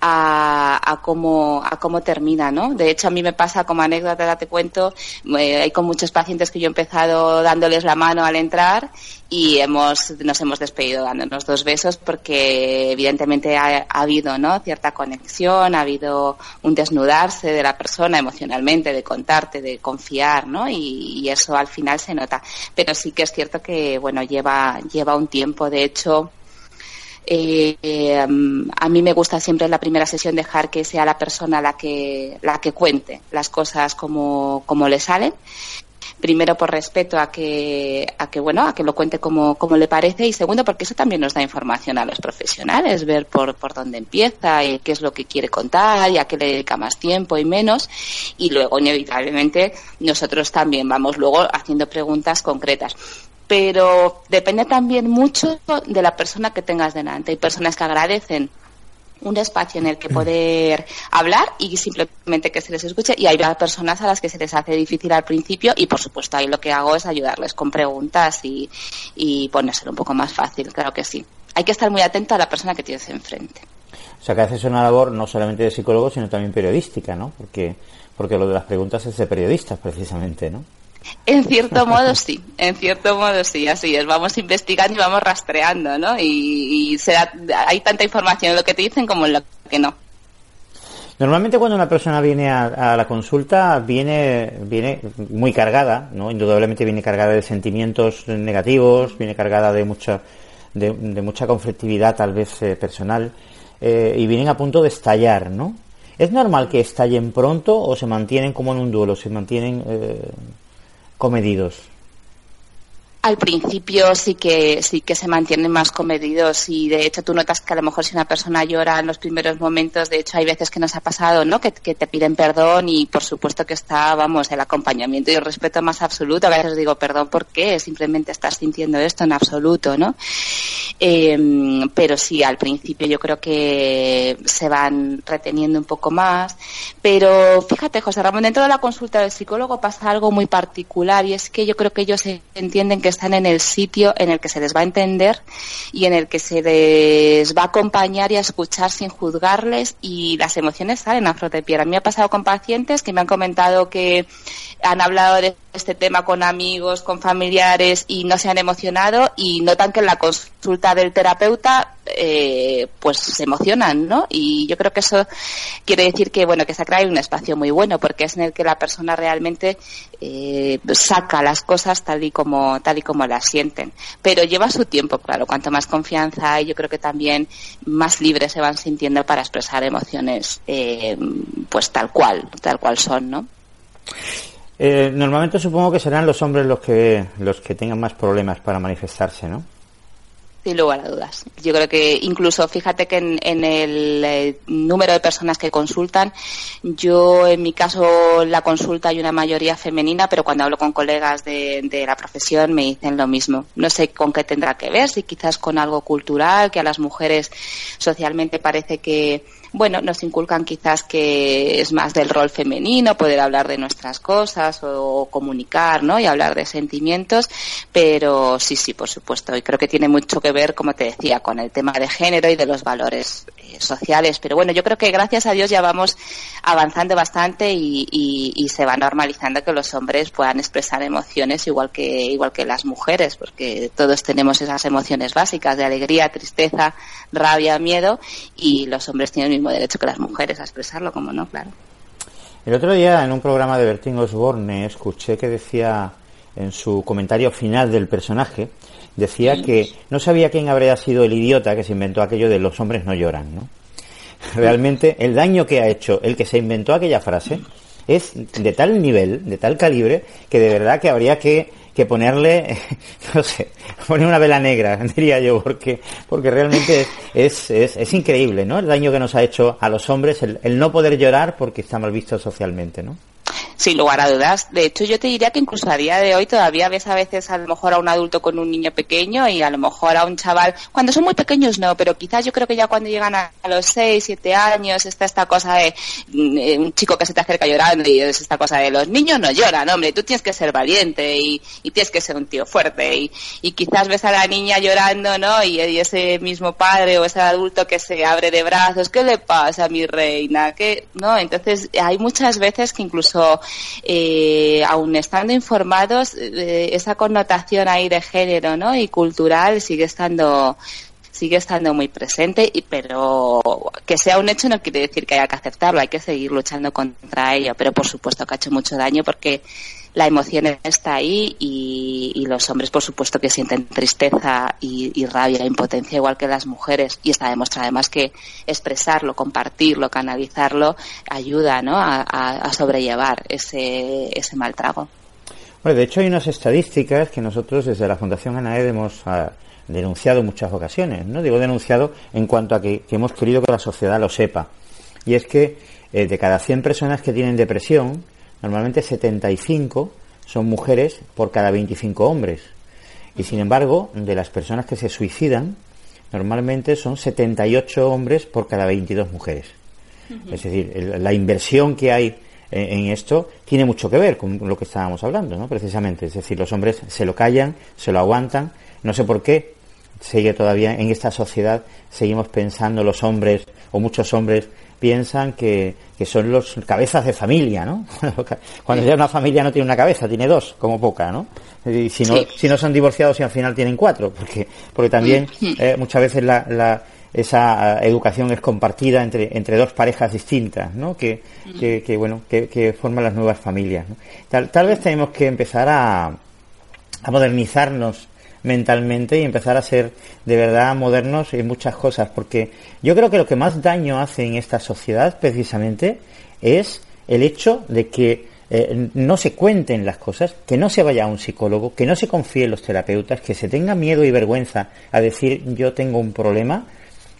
F: a, a cómo, a cómo termina, ¿no? De hecho, a mí me pasa como anécdota, te cuento, eh, hay con muchos pacientes que yo he empezado dándoles la mano al entrar y hemos, nos hemos despedido dándonos dos besos porque evidentemente ha, ha, habido ¿no? cierta conexión, ha habido un desnudarse de la persona emocionalmente, de contarte, de confiar, ¿no? Y, eso al final se nota. Pero sí que es cierto que, bueno, lleva, lleva un tiempo. De hecho, eh, a mí me gusta siempre en la primera sesión dejar que sea la persona la que, la que cuente las cosas como, como le salen primero por respeto a que, a que bueno, a que lo cuente como, como le parece y segundo porque eso también nos da información a los profesionales, ver por, por dónde empieza y qué es lo que quiere contar y a qué le dedica más tiempo y menos y luego inevitablemente nosotros también vamos luego haciendo preguntas concretas pero depende también mucho de la persona que tengas delante. Hay personas que agradecen un espacio en el que poder hablar y simplemente que se les escuche y hay personas a las que se les hace difícil al principio y por supuesto ahí lo que hago es ayudarles con preguntas y, y ponérselo un poco más fácil, claro que sí. Hay que estar muy atento a la persona que tienes enfrente.
B: O sea que haces una labor no solamente de psicólogo sino también periodística, ¿no? Porque, porque lo de las preguntas es de periodistas precisamente, ¿no?
F: En cierto modo sí, en cierto modo sí, así es. Vamos investigando y vamos rastreando, ¿no? Y, hay tanta información en lo que te dicen como en lo que no.
B: Normalmente cuando una persona viene a, la consulta viene, viene muy cargada, ¿no? Indudablemente viene cargada de sentimientos negativos, viene cargada de mucha, de, de mucha conflictividad tal vez eh, personal eh, y vienen a punto de estallar, ¿no? ¿Es normal que estallen pronto o se mantienen como en un duelo, se mantienen eh, comedidos?
F: Al principio sí que sí que se mantienen más comedidos y de hecho tú notas que a lo mejor si una persona llora en los primeros momentos, de hecho hay veces que nos ha pasado, ¿no? Que, te piden perdón y por supuesto que está, vamos, el acompañamiento y el respeto más absoluto. A veces digo perdón, ¿por qué? Simplemente estás sintiendo esto en absoluto, ¿no? Eh, pero sí, al principio yo creo que se van reteniendo un poco más. Pero fíjate, José Ramón, dentro de la consulta del psicólogo pasa algo muy particular y es que yo creo que ellos entienden que están en el sitio en el que se les va a entender y en el que se les va a acompañar y a escuchar sin juzgarles y las emociones salen a flote de. A mí me ha pasado con pacientes que me han comentado que han hablado de este tema con amigos, con familiares y no se han emocionado y notan que en la consulta del terapeuta eh, pues se emocionan, ¿no? Y yo creo que eso quiere decir que bueno que se ha creado un espacio muy bueno porque es en el que la persona realmente eh, saca las cosas tal y como tal y como las sienten. Pero lleva su tiempo, claro. Cuanto más confianza hay, yo creo que también más libres se van sintiendo para expresar emociones, eh, pues tal cual, tal cual son, ¿no?
B: Eh, normalmente supongo que serán los hombres los que los que tengan más problemas para manifestarse, ¿no?
F: Sin lugar a dudas. Yo creo que incluso, fíjate que en, el eh, número de personas que consultan, yo en mi caso la consulta hay una mayoría femenina, pero cuando hablo con colegas de, de, la profesión me dicen lo mismo. No sé con qué tendrá que ver, si quizás con algo cultural, que a las mujeres socialmente parece que bueno, nos inculcan quizás que es más del rol femenino, poder hablar de nuestras cosas o comunicar, ¿no? Y hablar de sentimientos, pero sí, sí, por supuesto. Y creo que tiene mucho que ver, como te decía, con el tema de género y de los valores eh, sociales. Pero bueno, yo creo que gracias a Dios ya vamos avanzando bastante y, se va normalizando que los hombres puedan expresar emociones igual que, igual que las mujeres, porque todos tenemos esas emociones básicas de alegría, tristeza, rabia, miedo, y los hombres tienen mismo derecho que las mujeres a expresarlo, como no, claro.
B: El otro día en un programa de Bertín Osborne escuché que decía en su comentario final del personaje, decía que no sabía quién habría sido el idiota que se inventó aquello de los hombres no lloran, ¿no? Realmente el daño que ha hecho el que se inventó aquella frase es de tal nivel, de tal calibre, que de verdad que habría que que ponerle, no sé, poner una vela negra, diría yo, porque, porque realmente es, es, es increíble, ¿no? El daño que nos ha hecho a los hombres el, no poder llorar porque está mal visto socialmente, ¿no?
F: Sin lugar a dudas. De hecho, yo te diría que incluso a día de hoy todavía ves a veces a lo mejor a un adulto con un niño pequeño y a lo mejor a un chaval, cuando son muy pequeños no, pero quizás yo creo que ya cuando llegan a, los 6, 7 años está esta cosa de mm, un chico que se te acerca llorando y es esta cosa de los niños no lloran, hombre, tú tienes que ser valiente y, tienes que ser un tío fuerte y, y, quizás ves a la niña llorando, ¿no? Y, ese mismo padre o ese adulto que se abre de brazos, ¿qué le pasa a mi reina? ¿Qué? ¿No? Entonces hay muchas veces que incluso eh, aun estando informados, eh, esa connotación ahí de género ¿no? y cultural sigue estando sigue estando muy presente, y, pero que sea un hecho no quiere decir que haya que aceptarlo, hay que seguir luchando contra ello, pero por supuesto que ha hecho mucho daño porque la emoción está ahí y, los hombres, por supuesto, que sienten tristeza y, rabia, impotencia, igual que las mujeres. Y está demostrado además que expresarlo, compartirlo, canalizarlo, ayuda ¿no? a, sobrellevar ese, ese mal trago.
B: Bueno, de hecho, hay unas estadísticas que nosotros desde la Fundación ANAED hemos ah, denunciado en muchas ocasiones. ¿no? Digo denunciado en cuanto a que, hemos querido que la sociedad lo sepa. Y es que eh, de cada 100 personas que tienen depresión, Normalmente 75 son mujeres por cada 25 hombres. Y sin embargo, de las personas que se suicidan, normalmente son 78 hombres por cada 22 mujeres. Es decir, la inversión que hay en, esto tiene mucho que ver con lo que estábamos hablando, ¿no? Precisamente. Es decir, los hombres se lo callan, se lo aguantan. No sé por qué sigue todavía en esta sociedad, seguimos pensando los hombres o muchos hombres piensan que, que son los cabezas de familia, ¿no? Cuando ya una familia no tiene una cabeza, tiene dos, como poca, ¿no? Y si no, si no son divorciados y al final tienen cuatro, porque, porque también eh, muchas veces la, la, esa educación es compartida entre, entre dos parejas distintas, ¿no? Que, que, que bueno, que, que, forman las nuevas familias. Tal, tal vez tenemos que empezar a, a modernizarnos mentalmente y empezar a ser de verdad modernos en muchas cosas, porque yo creo que lo que más daño hace en esta sociedad precisamente es el hecho de que eh, no se cuenten las cosas, que no se vaya a un psicólogo, que no se confíe en los terapeutas, que se tenga miedo y vergüenza a decir yo tengo un problema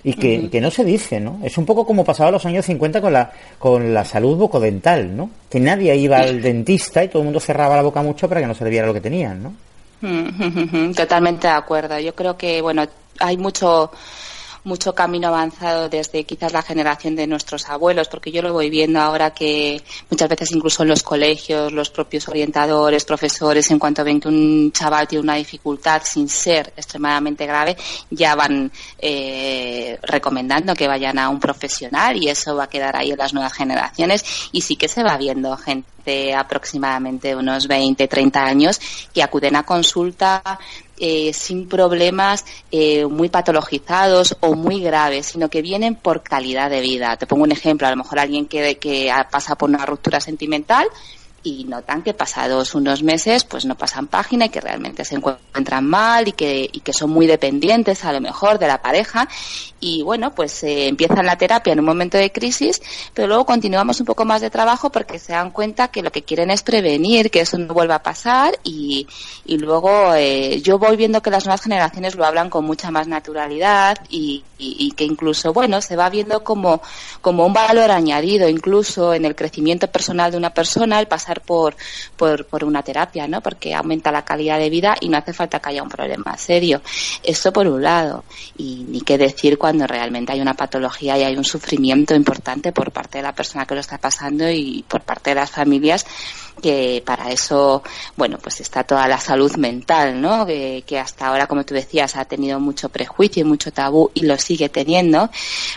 B: y que, que no se dice, ¿no? Es un poco como pasaba los años 50 con la, con la salud bucodental, ¿no? Que nadie iba al dentista y todo el mundo cerraba la boca mucho para que no se le viera lo que tenían, ¿no?
F: Totalmente de acuerdo. Yo creo que, bueno, hay mucho mucho camino avanzado desde quizás la generación de nuestros abuelos, porque yo lo voy viendo ahora que muchas veces incluso en los colegios, los propios orientadores, profesores, en cuanto ven que un chaval tiene una dificultad sin ser extremadamente grave, ya van eh, recomendando que vayan a un profesional y eso va a quedar ahí en las nuevas generaciones. Y sí que se va viendo gente aproximadamente unos 20, 30 años que acuden a consulta eh, sin problemas eh, muy patologizados o muy graves, sino que vienen por calidad de vida. Te pongo un ejemplo, a lo mejor alguien que, que pasa por una ruptura sentimental y notan que pasados unos meses pues no pasan página y que realmente se encuentran mal y que, son muy dependientes a lo mejor de la pareja. Y bueno pues eh, empiezan la terapia en un momento de crisis pero luego continuamos un poco más de trabajo porque se dan cuenta que lo que quieren es prevenir que eso no vuelva a pasar y, luego eh, yo voy viendo que las nuevas generaciones lo hablan con mucha más naturalidad y, y, que incluso bueno se va viendo como, como un valor añadido incluso en el crecimiento personal de una persona el pasar por, por, por una terapia ¿no? porque aumenta la calidad de vida y no hace falta que haya un problema serio esto por un lado y ni qué decir cuando realmente hay una patología y hay un sufrimiento importante por parte de la persona que lo está pasando y por parte de las familias que para eso, bueno, pues está toda la salud mental, ¿no? Que, hasta ahora, como tú decías, ha tenido mucho prejuicio y mucho tabú y lo sigue teniendo.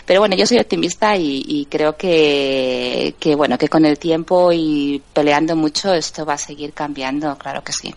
F: Pero bueno, yo soy optimista y, y creo que, que, bueno, que con el tiempo y peleando mucho esto va a seguir cambiando, claro que sí.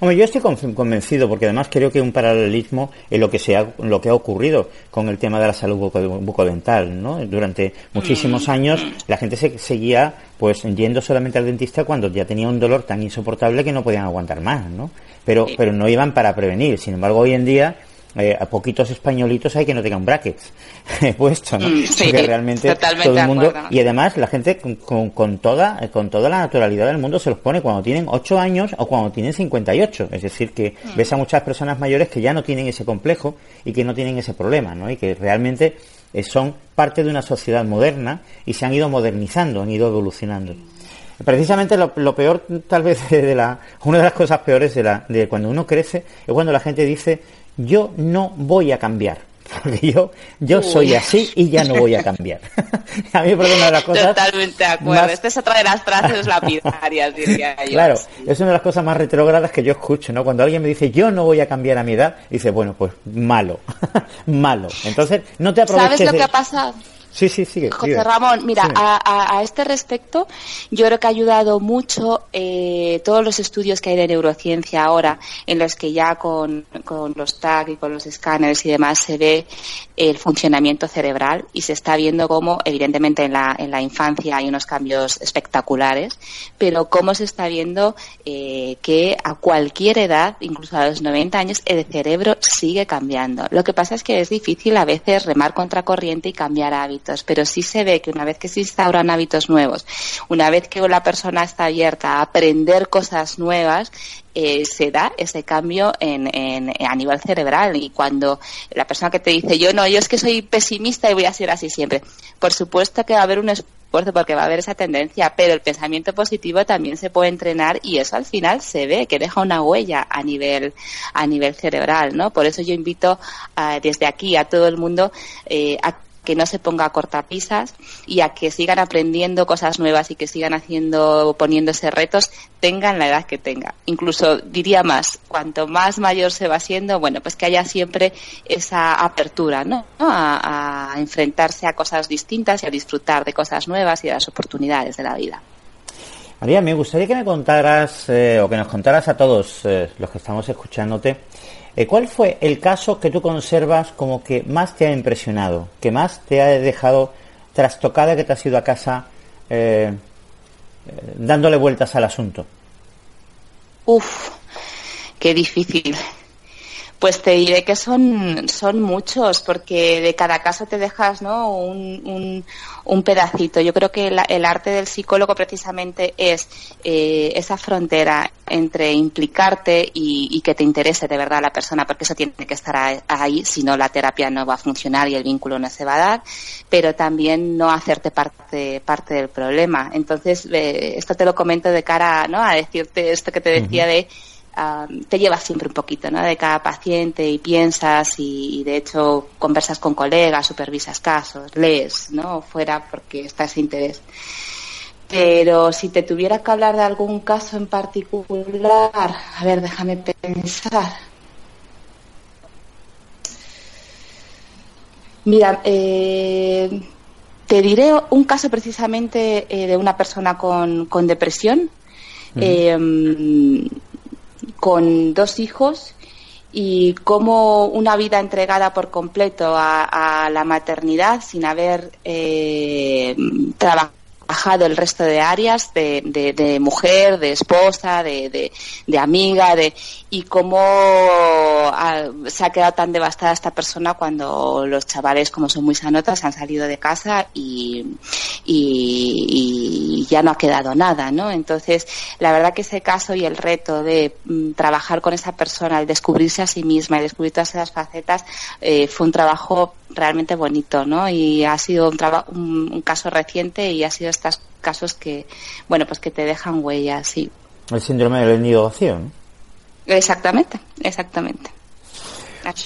B: Hombre, yo estoy convencido porque además creo que hay un paralelismo en lo que se ha, lo que ha ocurrido con el tema de la salud bucodental, ¿no? Durante muchísimos mm. años la gente se seguía pues yendo solamente al dentista cuando ya tenía un dolor tan insoportable que no podían aguantar más, ¿no? Pero pero no iban para prevenir. Sin embargo, hoy en día eh, a poquitos españolitos hay que no tengan brackets puesto, ¿no? Mm, Porque realmente todo el mundo y además la gente con, con, toda con toda la naturalidad del mundo se los pone cuando tienen 8 años o cuando tienen 58, es decir que mm. ves a muchas personas mayores que ya no tienen ese complejo y que no tienen ese problema, ¿no? Y que realmente son parte de una sociedad moderna y se han ido modernizando, han ido evolucionando. Precisamente lo, lo, peor, tal vez, de la, una de las cosas peores de, la, de cuando uno crece es cuando la gente dice yo no voy a cambiar. Porque yo, yo soy así y ya no voy a cambiar. a mí, por una de las cosas.
F: Totalmente de acuerdo. Esta es otra de las frases lapidarias, diría yo.
B: Claro, es una de las cosas más retrógradas que yo escucho, ¿no? Cuando alguien me dice, yo no voy a cambiar a mi edad, dice, bueno, pues malo. malo. Entonces, no te aproveches.
F: ¿Sabes lo que ha pasado?
B: Sí, sí, sigue.
F: José Ramón, mira, a, este respecto, yo creo que ha ayudado mucho eh, todos los estudios que hay de neurociencia ahora, en los que ya con, con los TAC y con los escáneres y demás se ve el funcionamiento cerebral y se está viendo cómo, evidentemente, en la, en la infancia hay unos cambios espectaculares, pero cómo se está viendo eh, que a cualquier edad, incluso a los 90 años, el cerebro sigue cambiando. Lo que pasa es que es difícil a veces remar contra corriente y cambiar hábitos pero sí se ve que una vez que se instauran hábitos nuevos, una vez que la persona está abierta a aprender cosas nuevas, eh, se da ese cambio en, a nivel cerebral y cuando la persona que te dice yo no, yo es que soy pesimista y voy a ser así siempre, por supuesto que va a haber un esfuerzo porque va a haber esa tendencia, pero el pensamiento positivo también se puede entrenar y eso al final se ve que deja una huella a nivel a nivel cerebral, ¿no? Por eso yo invito desde aquí a todo el mundo eh, a que no se ponga a cortapisas y a que sigan aprendiendo cosas nuevas y que sigan haciendo, poniéndose retos, tengan la edad que tenga. Incluso diría más, cuanto más mayor se va siendo, bueno, pues que haya siempre esa apertura, ¿no? A, enfrentarse a cosas distintas y a disfrutar de cosas nuevas y de las oportunidades de la vida.
B: María, me gustaría que me contaras eh, o que nos contaras a todos eh, los que estamos escuchándote ¿Cuál fue el caso que tú conservas como que más te ha impresionado, que más te ha dejado trastocada, que te has ido a casa eh, eh, dándole vueltas al asunto?
F: Uf, qué difícil. Pues te diré que son, son muchos, porque de cada caso te dejas ¿no? un, un, pedacito. Yo creo que el arte del psicólogo precisamente es eh, esa frontera entre implicarte y, que te interese de verdad la persona, porque eso tiene que estar ahí, si no la terapia no va a funcionar y el vínculo no se va a dar, pero también no hacerte parte, parte del problema. Entonces, eh, esto te lo comento de cara ¿no? a decirte esto que te decía de te llevas siempre un poquito ¿no? de cada paciente y piensas y, de hecho conversas con colegas, supervisas casos, lees ¿no? fuera porque está ese interés. Pero si te tuviera que hablar de algún caso en particular, a ver, déjame pensar. Mira, eh, te diré un caso precisamente eh, de una persona con, con depresión con dos hijos y cómo una vida entregada por completo a, la maternidad sin haber eh, trabajado trabajado el resto de áreas de, de, mujer, de esposa, de, de, amiga, de y cómo se ha quedado tan devastada esta persona cuando los chavales, como son muy sanotas, han salido de casa y, y, ya no ha quedado nada, ¿no? Entonces, la verdad que ese caso y el reto de mm, trabajar con esa persona, el descubrirse a sí misma y descubrir todas esas facetas, eh, fue un trabajo realmente bonito, ¿no? Y ha sido un, un, un caso reciente y ha sido estos casos que, bueno, pues que te dejan huellas, sí.
B: El síndrome del nido vacío,
F: Exactamente, exactamente.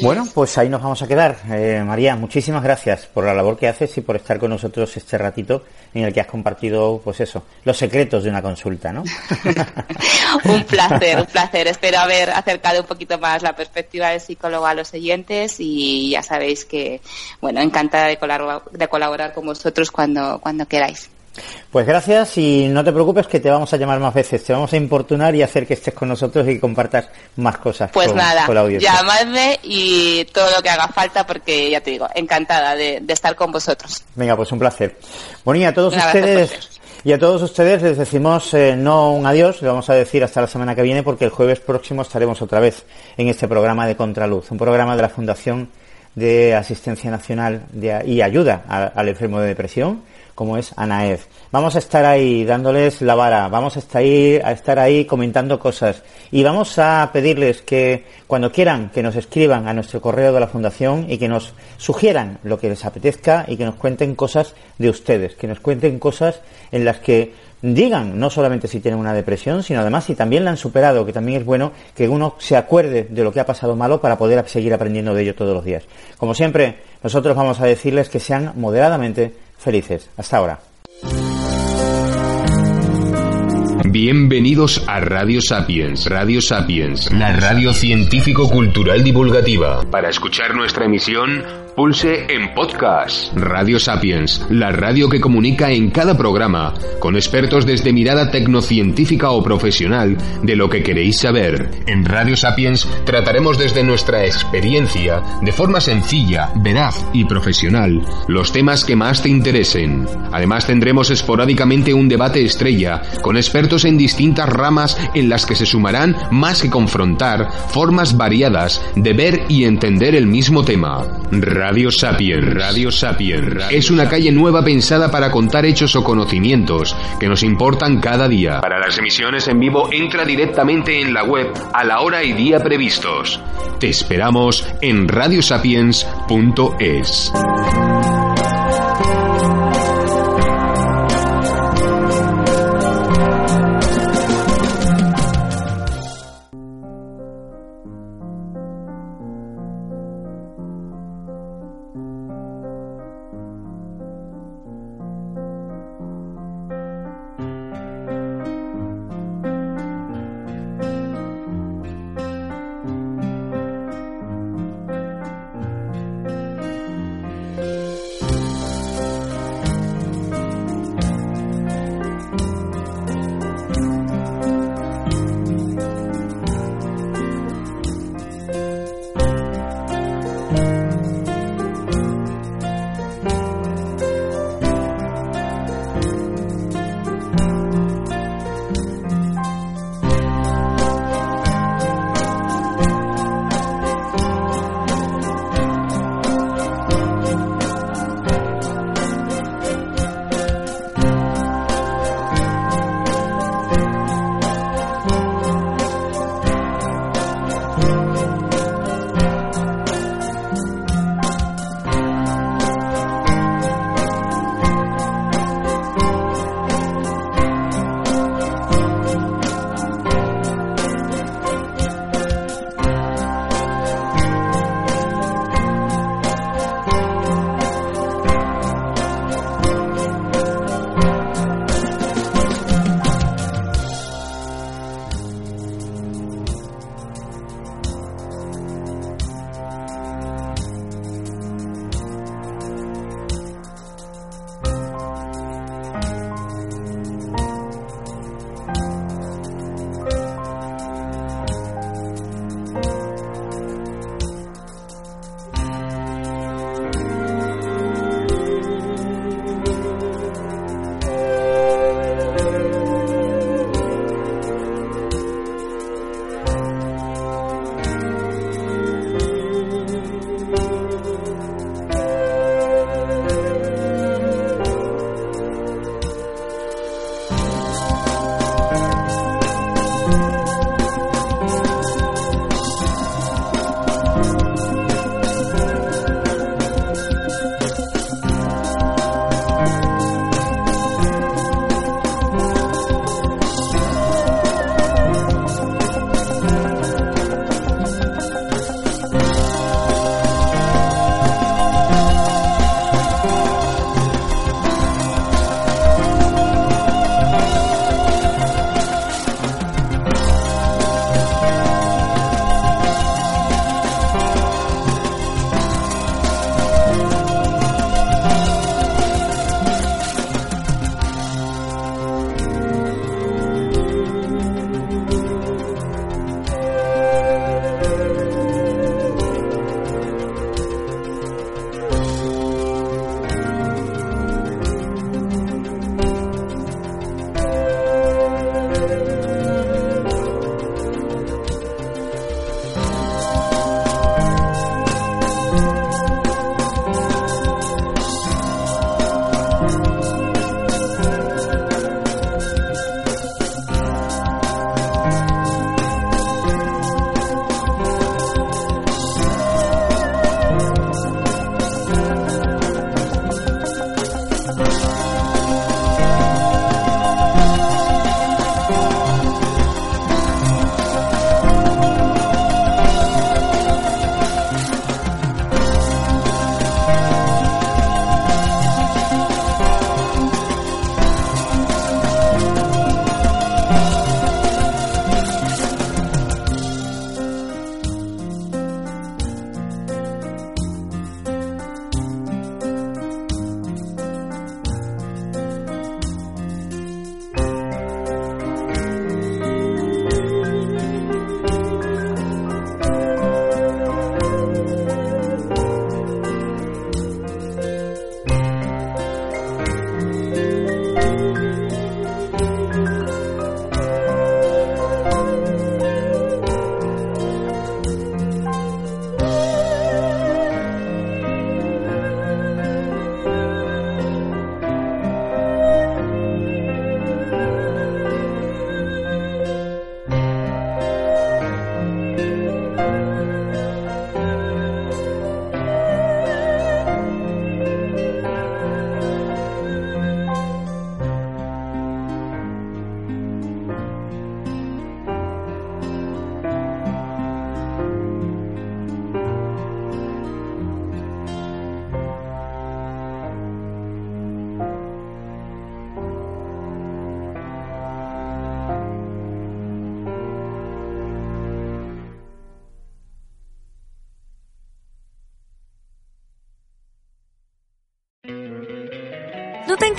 B: Bueno, pues ahí nos vamos a quedar. Eh, María, muchísimas gracias por la labor que haces y por estar con nosotros este ratito en el que has compartido, pues eso, los secretos de una consulta, ¿no?
F: un placer, un placer. Espero haber acercado un poquito más la perspectiva del psicólogo a los oyentes y ya sabéis que, bueno, encantada de colaborar, de colaborar con vosotros cuando, cuando queráis.
B: Pues gracias y no te preocupes que te vamos a llamar más veces, te vamos a importunar y hacer que estés con nosotros y compartas más cosas.
F: Pues nada, llamadme y todo lo que haga falta porque ya te digo, encantada de, estar con vosotros.
B: Venga, pues un placer. Bueno, y a todos ustedes... Y a todos ustedes les decimos eh, no un adiós, le vamos a decir hasta la semana que viene porque el jueves próximo estaremos otra vez en este programa de Contraluz, un programa de la Fundación de Asistencia Nacional y Ayuda al Enfermo de Depresión como es ANAED. Vamos a estar ahí dándoles la vara, vamos a estar ahí, a estar ahí comentando cosas y vamos a pedirles que cuando quieran que nos escriban a nuestro correo de la Fundación y que nos sugieran lo que les apetezca y que nos cuenten cosas de ustedes, que nos cuenten cosas en las que digan no solamente si tienen una depresión, sino además si también la han superado, que también es bueno que uno se acuerde de lo que ha pasado malo para poder seguir aprendiendo de ello todos los días. Como siempre, nosotros vamos a decirles que sean moderadamente felices. Hasta ahora.
A: Bienvenidos a Radio Sapiens. Radio Sapiens, la radio científico-cultural divulgativa. Para escuchar nuestra emisión, Pulse en podcast. Radio Sapiens, la radio que comunica en cada programa, con expertos desde mirada tecnocientífica o profesional de lo que queréis saber. En Radio Sapiens trataremos desde nuestra experiencia, de forma sencilla, veraz y profesional, los temas que más te interesen. Además tendremos esporádicamente un debate estrella, con expertos en distintas ramas en las que se sumarán más que confrontar formas variadas de ver y entender el mismo tema. Radio Sapiens. Radio Sapiens. Es una calle nueva pensada para contar hechos o conocimientos que nos importan cada día. Para las emisiones en vivo entra directamente en la web a la hora y día previstos. Te esperamos en radiosapiens.es.